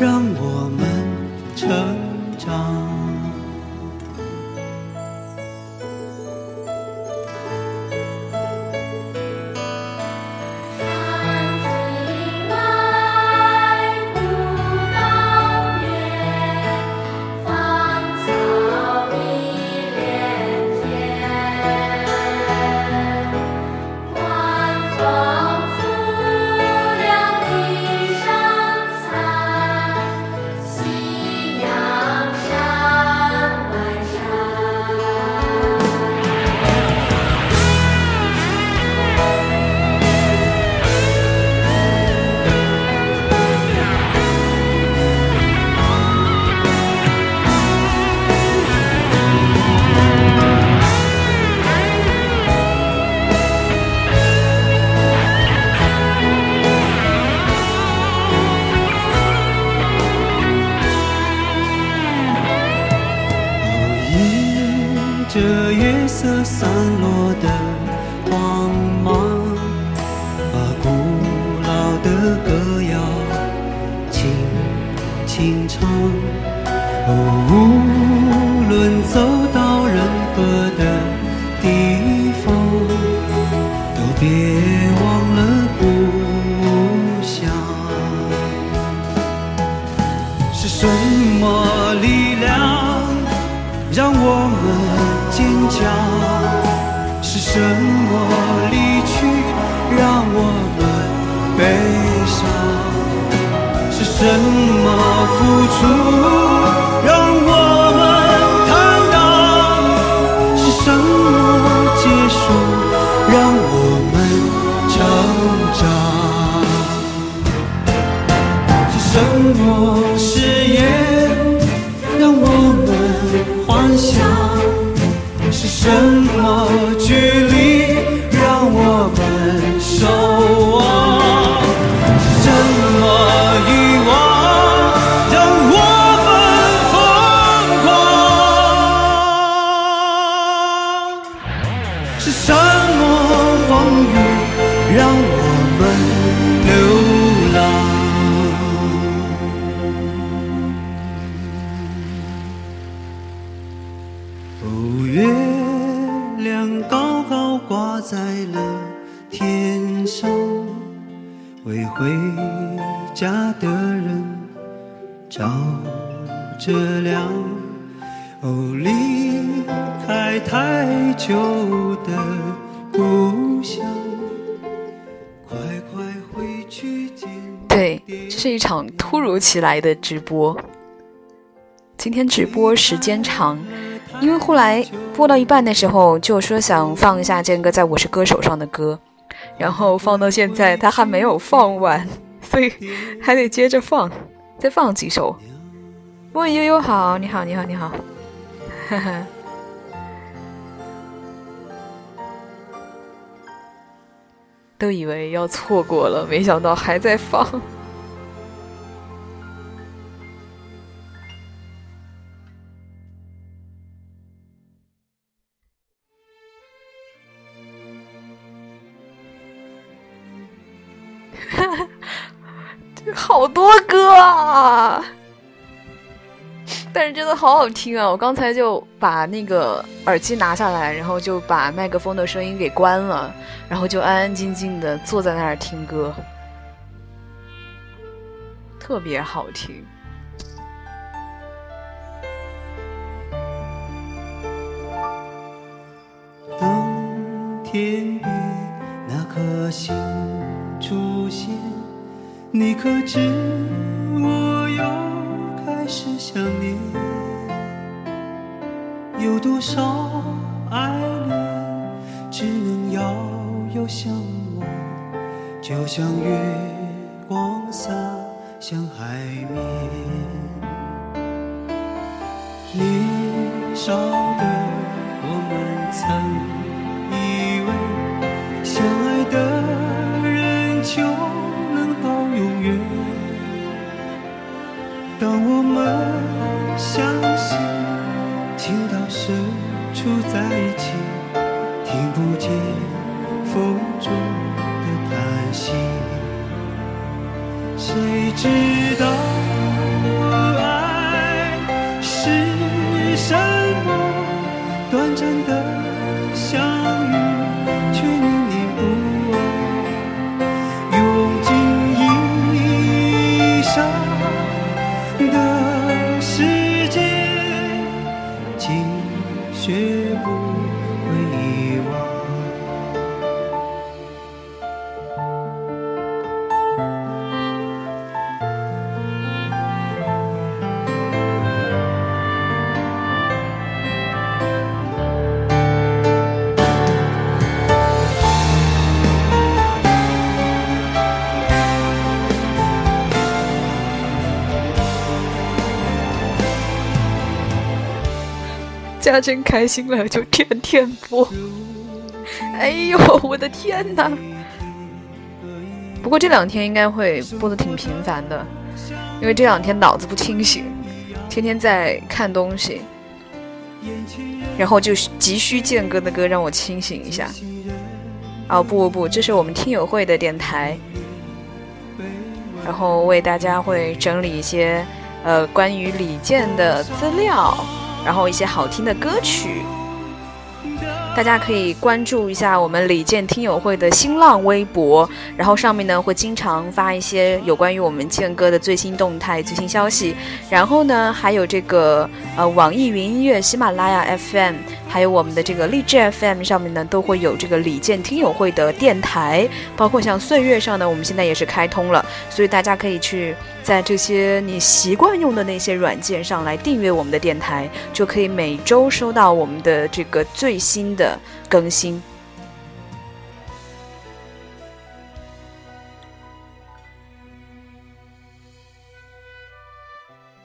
让我们成长？起来的直播。今天直播时间长，因为后来播到一半的时候就说想放一下建哥在《我是歌手》上的歌，然后放到现在他还没有放完，所以还得接着放，再放几首。问悠悠好，你好，你好，你好，哈哈。都以为要错过了，没想到还在放。真的好好听啊！我刚才就把那个耳机拿下来，然后就把麦克风的声音给关了，然后就安安静静的坐在那儿听歌，特别好听。当天边那颗星出现，你可知真开心了，就天天播。哎呦，我的天哪！不过这两天应该会播的挺频繁的，因为这两天脑子不清醒，天天在看东西，然后就急需健哥的歌让我清醒一下。哦不不不，这是我们听友会的电台，然后为大家会整理一些呃关于李健的资料。然后一些好听的歌曲。大家可以关注一下我们李健听友会的新浪微博，然后上面呢会经常发一些有关于我们健哥的最新动态、最新消息。然后呢，还有这个呃网易云音乐、喜马拉雅 FM，还有我们的这个荔枝 FM 上面呢都会有这个李健听友会的电台，包括像岁月上呢，我们现在也是开通了，所以大家可以去在这些你习惯用的那些软件上来订阅我们的电台，就可以每周收到我们的这个最新的。更新。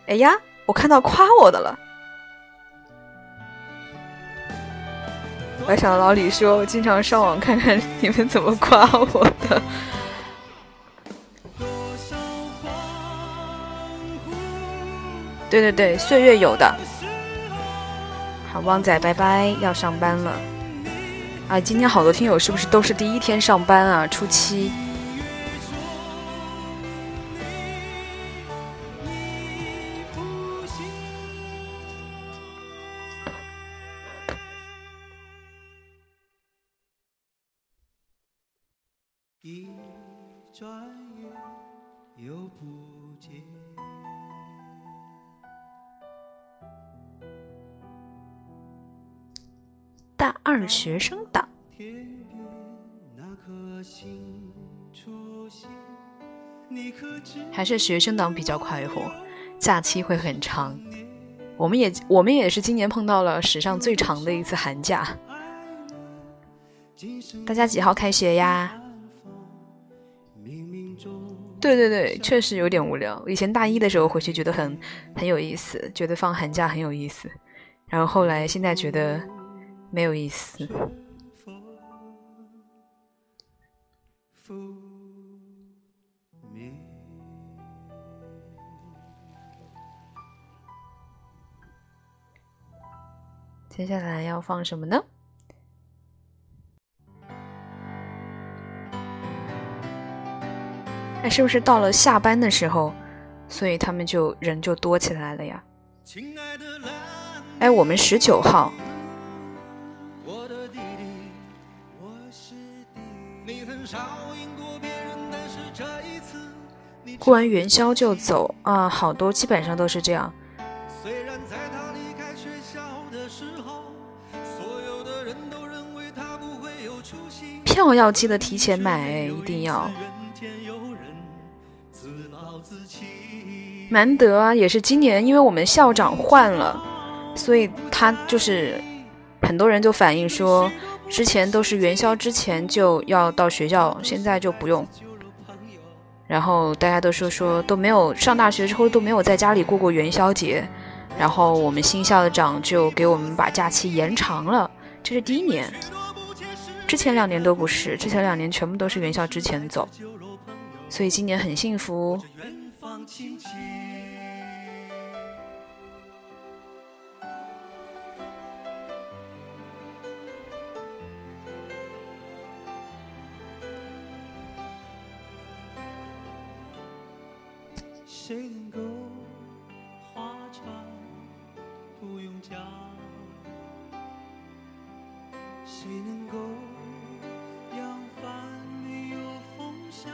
哎呀，我看到夸我的了。我还想老李说，我经常上网看看你们怎么夸我的。对对对，岁月有的。好，旺仔，拜拜，要上班了。啊，今天好多听友是不是都是第一天上班啊？初七。二学生党，还是学生党比较快活，假期会很长。我们也我们也是今年碰到了史上最长的一次寒假。大家几号开学呀？对对对，确实有点无聊。以前大一的时候回去觉得很很有意思，觉得放寒假很有意思，然后后来现在觉得。没有意思。接下来要放什么呢？那是不是到了下班的时候，所以他们就人就多起来了呀？哎，我们十九号。过完元宵就走啊，好多基本上都是这样。票要记得提前买，一定要。难得啊，也是今年，因为我们校长换了，所以他就是很多人就反映说，之前都是元宵之前就要到学校，现在就不用。然后大家都说说都没有上大学之后都没有在家里过过元宵节，然后我们新校长就给我们把假期延长了，这是第一年，之前两年都不是，之前两年全部都是元宵之前走，所以今年很幸福。谁能够划船不用桨？谁能够扬帆没有风向？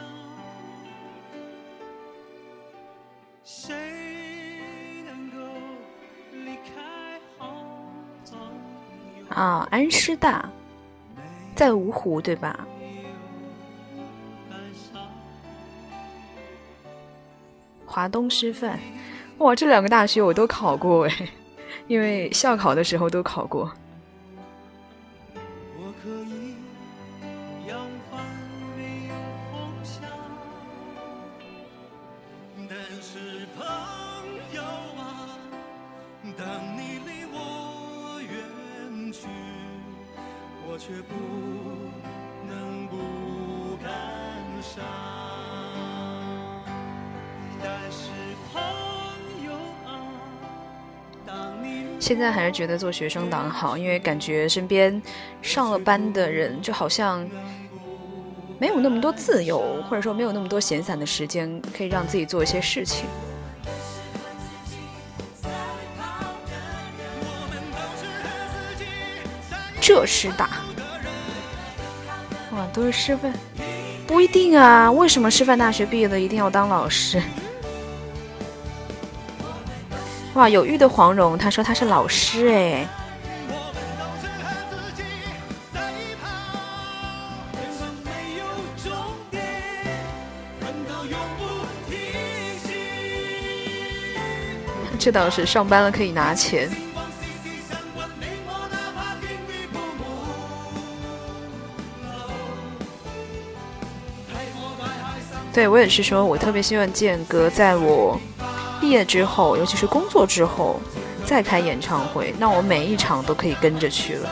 谁能够离开好朋友？啊，安师大在芜湖，对吧？华东师范，哇，这两个大学我都考过哎，因为校考的时候都考过。现在还是觉得做学生党好，因为感觉身边上了班的人就好像没有那么多自由，或者说没有那么多闲散的时间，可以让自己做一些事情。浙师大。哇，都是师范，不一定啊。为什么师范大学毕业的一定要当老师？哇，有玉的黄蓉，他说他是老师哎。这倒是，上班了可以拿钱。对我也是说，我特别希望建哥在我毕业之后，尤其是工作之后，再开演唱会，那我每一场都可以跟着去了。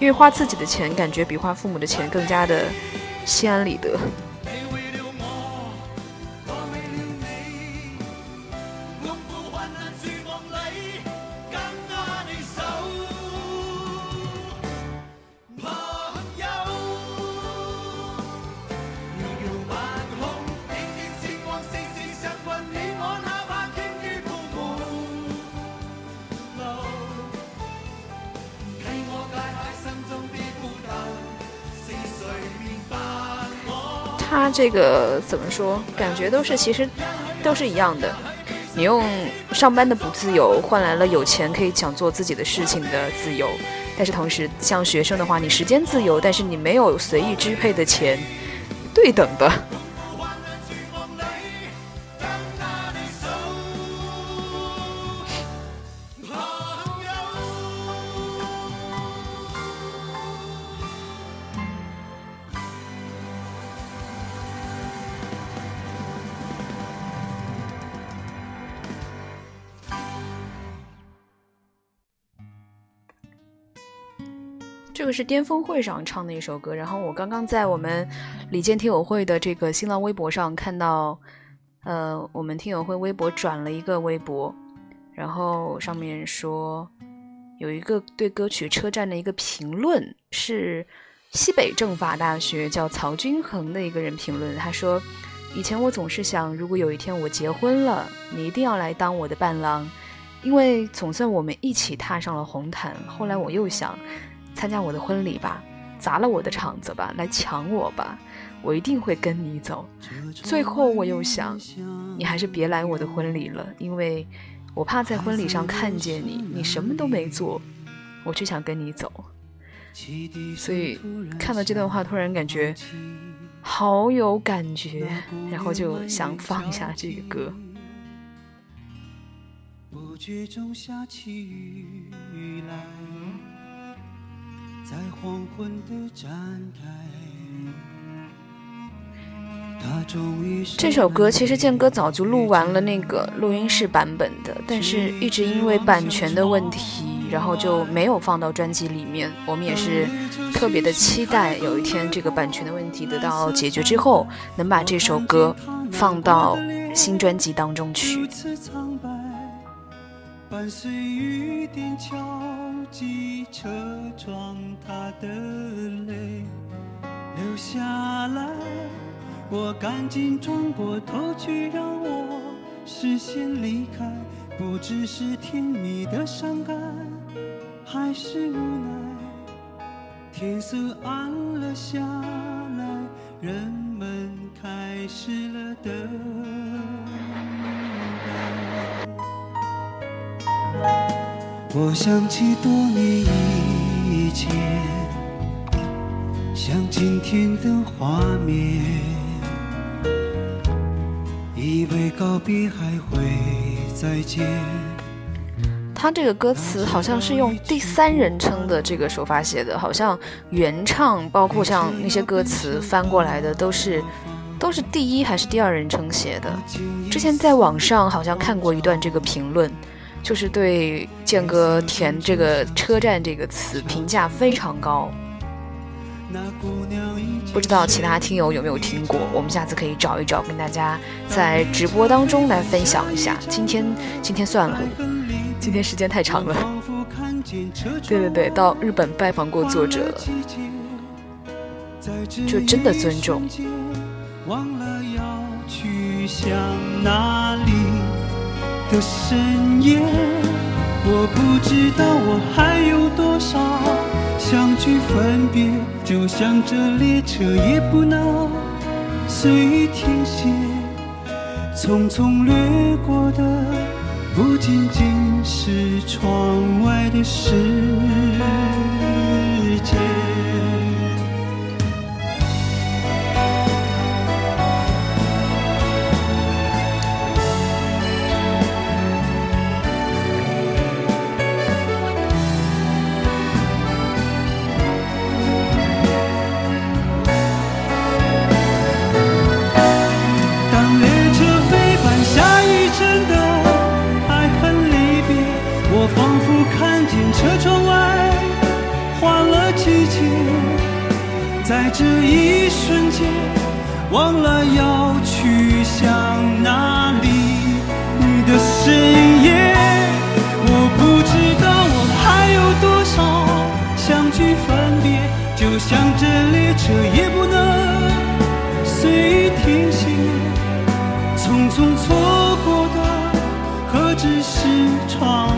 因为花自己的钱，感觉比花父母的钱更加的心安理得。这个怎么说？感觉都是其实都是一样的。你用上班的不自由换来了有钱可以想做自己的事情的自由，但是同时像学生的话，你时间自由，但是你没有随意支配的钱，对等的。是巅峰会上唱的一首歌，然后我刚刚在我们李健听友会的这个新浪微博上看到，呃，我们听友会微博转了一个微博，然后上面说有一个对歌曲《车站》的一个评论，是西北政法大学叫曹君衡的一个人评论，他说：“以前我总是想，如果有一天我结婚了，你一定要来当我的伴郎，因为总算我们一起踏上了红毯。后来我又想。”参加我的婚礼吧，砸了我的场子吧，来抢我吧，我一定会跟你走。最后我又想，你还是别来我的婚礼了，因为我怕在婚礼上看见你，你什么都没做，我却想跟你走。所以看到这段话，突然感觉好有感觉，然后就想放一下这个歌。不觉中下起雨来。在黄昏的展台。这首歌其实健哥早就录完了那个录音室版本的，但是一直因为版权的问题，然后就没有放到专辑里面。我们也是特别的期待有一天这个版权的问题得到解决之后，能把这首歌放到新专辑当中去。伴随雨点敲击车窗，他的泪流下来，我赶紧转过头去，让我视线离开。不知是甜蜜的伤感，还是无奈。天色暗了下来，人们开始了等。我想起多年以前，像今天的画面，以为告别还会再见。他这个歌词好像是用第三人称的这个手法写的，好像原唱包括像那些歌词翻过来的都是都是第一还是第二人称写的。之前在网上好像看过一段这个评论。就是对建哥填这个“车站”这个词评价非常高，不知道其他听友有没有听过？我们下次可以找一找，跟大家在直播当中来分享一下。今天今天算了，今天时间太长了。对对对，到日本拜访过作者，就真的尊重。的深夜，我不知道我还有多少相聚分别，就像这列车也不能随意停歇，匆匆掠过的不仅仅是窗外的世界。在这一瞬间忘了要去向哪里的深夜。我不知道我还有多少相聚分别，就像这列车也不能随意停歇。匆匆错过的，何止是窗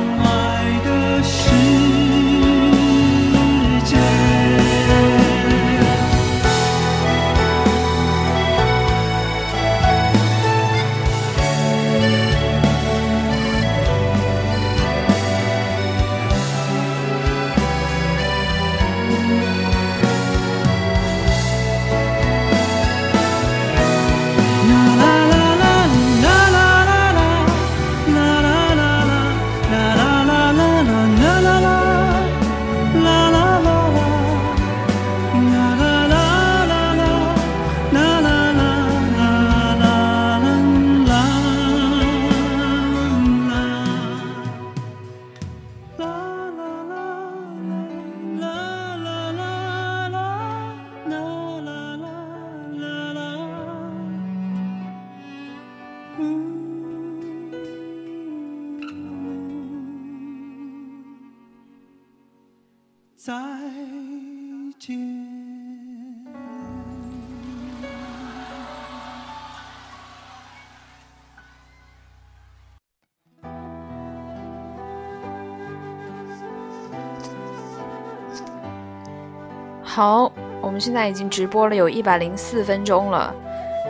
好，我们现在已经直播了有一百零四分钟了。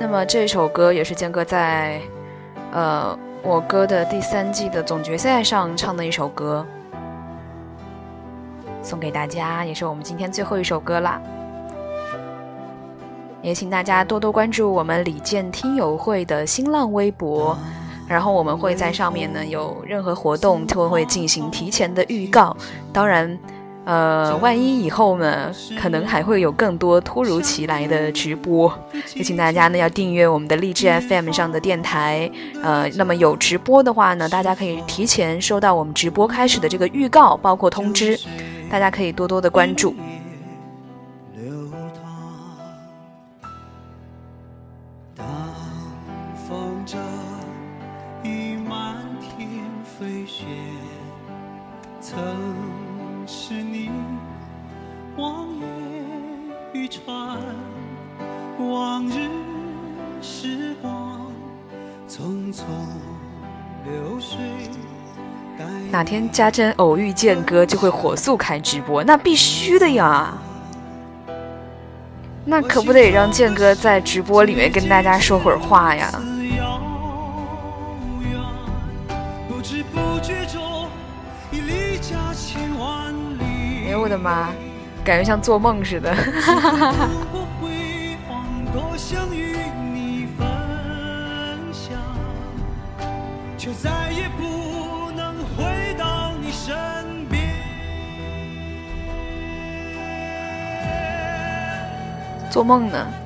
那么这首歌也是建哥在呃我哥的第三季的总决赛上唱的一首歌，送给大家，也是我们今天最后一首歌啦。也请大家多多关注我们李健听友会的新浪微博，然后我们会在上面呢有任何活动都会进行提前的预告。当然，呃，万一以后呢，可能还会有更多突如其来的直播，也请大家呢要订阅我们的荔枝 FM 上的电台。呃，那么有直播的话呢，大家可以提前收到我们直播开始的这个预告，包括通知，大家可以多多的关注。哪天家珍偶遇健哥，就会火速开直播，那必须的呀！那可不得让健哥在直播里面跟大家说会儿话呀！哎呦我的妈，感觉像做梦似的。却再也不能回到你身边。做梦呢？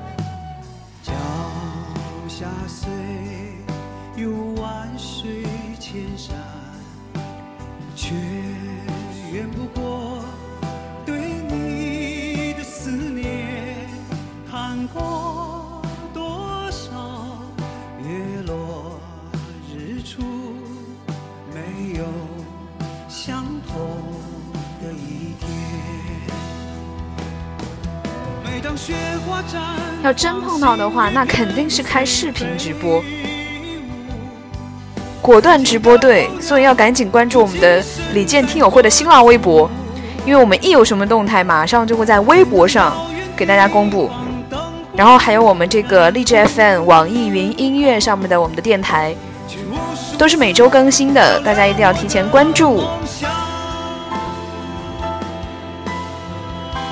要真碰到的话，那肯定是开视频直播。果断直播对，所以要赶紧关注我们的李健听友会的新浪微博，因为我们一有什么动态，马上就会在微博上给大家公布。然后还有我们这个荔枝 FM、网易云音乐上面的我们的电台，都是每周更新的，大家一定要提前关注。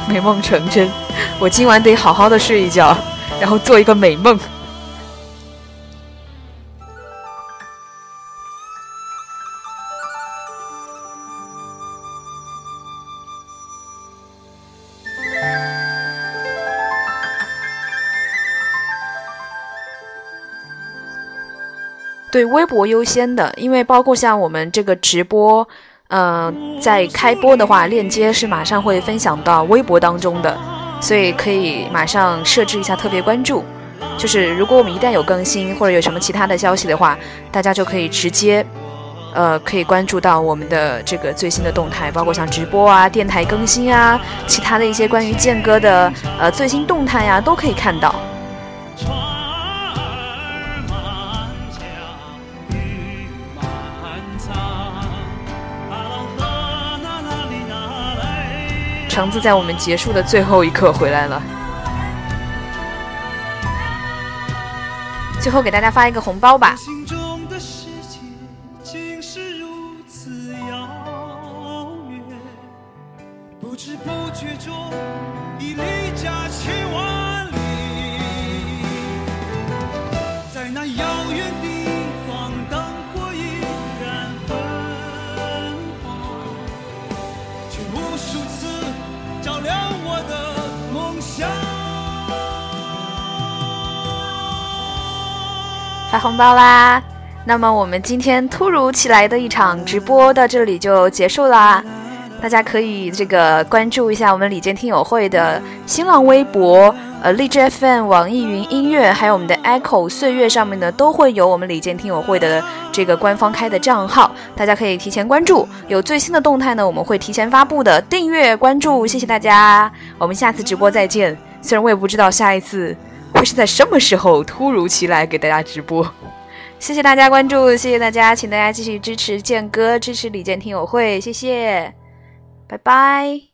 美梦成真，我今晚得好好的睡一觉，然后做一个美梦。对，微博优先的，因为包括像我们这个直播，嗯，在开播的话，链接是马上会分享到微博当中的，所以可以马上设置一下特别关注。就是如果我们一旦有更新或者有什么其他的消息的话，大家就可以直接，呃，可以关注到我们的这个最新的动态，包括像直播啊、电台更新啊、其他的一些关于剑哥的呃最新动态呀，都可以看到。橙子在我们结束的最后一刻回来了，最后给大家发一个红包吧。发红包啦！那么我们今天突如其来的一场直播到这里就结束啦。大家可以这个关注一下我们李健听友会的新浪微博、呃荔枝 FM、网易云音乐，还有我们的 Echo 岁月上面呢，都会有我们李健听友会的这个官方开的账号，大家可以提前关注，有最新的动态呢，我们会提前发布的。订阅关注，谢谢大家，我们下次直播再见。虽然我也不知道下一次。会是在什么时候突如其来给大家直播？谢谢大家关注，谢谢大家，请大家继续支持剑哥，支持李健听友会，谢谢，拜拜。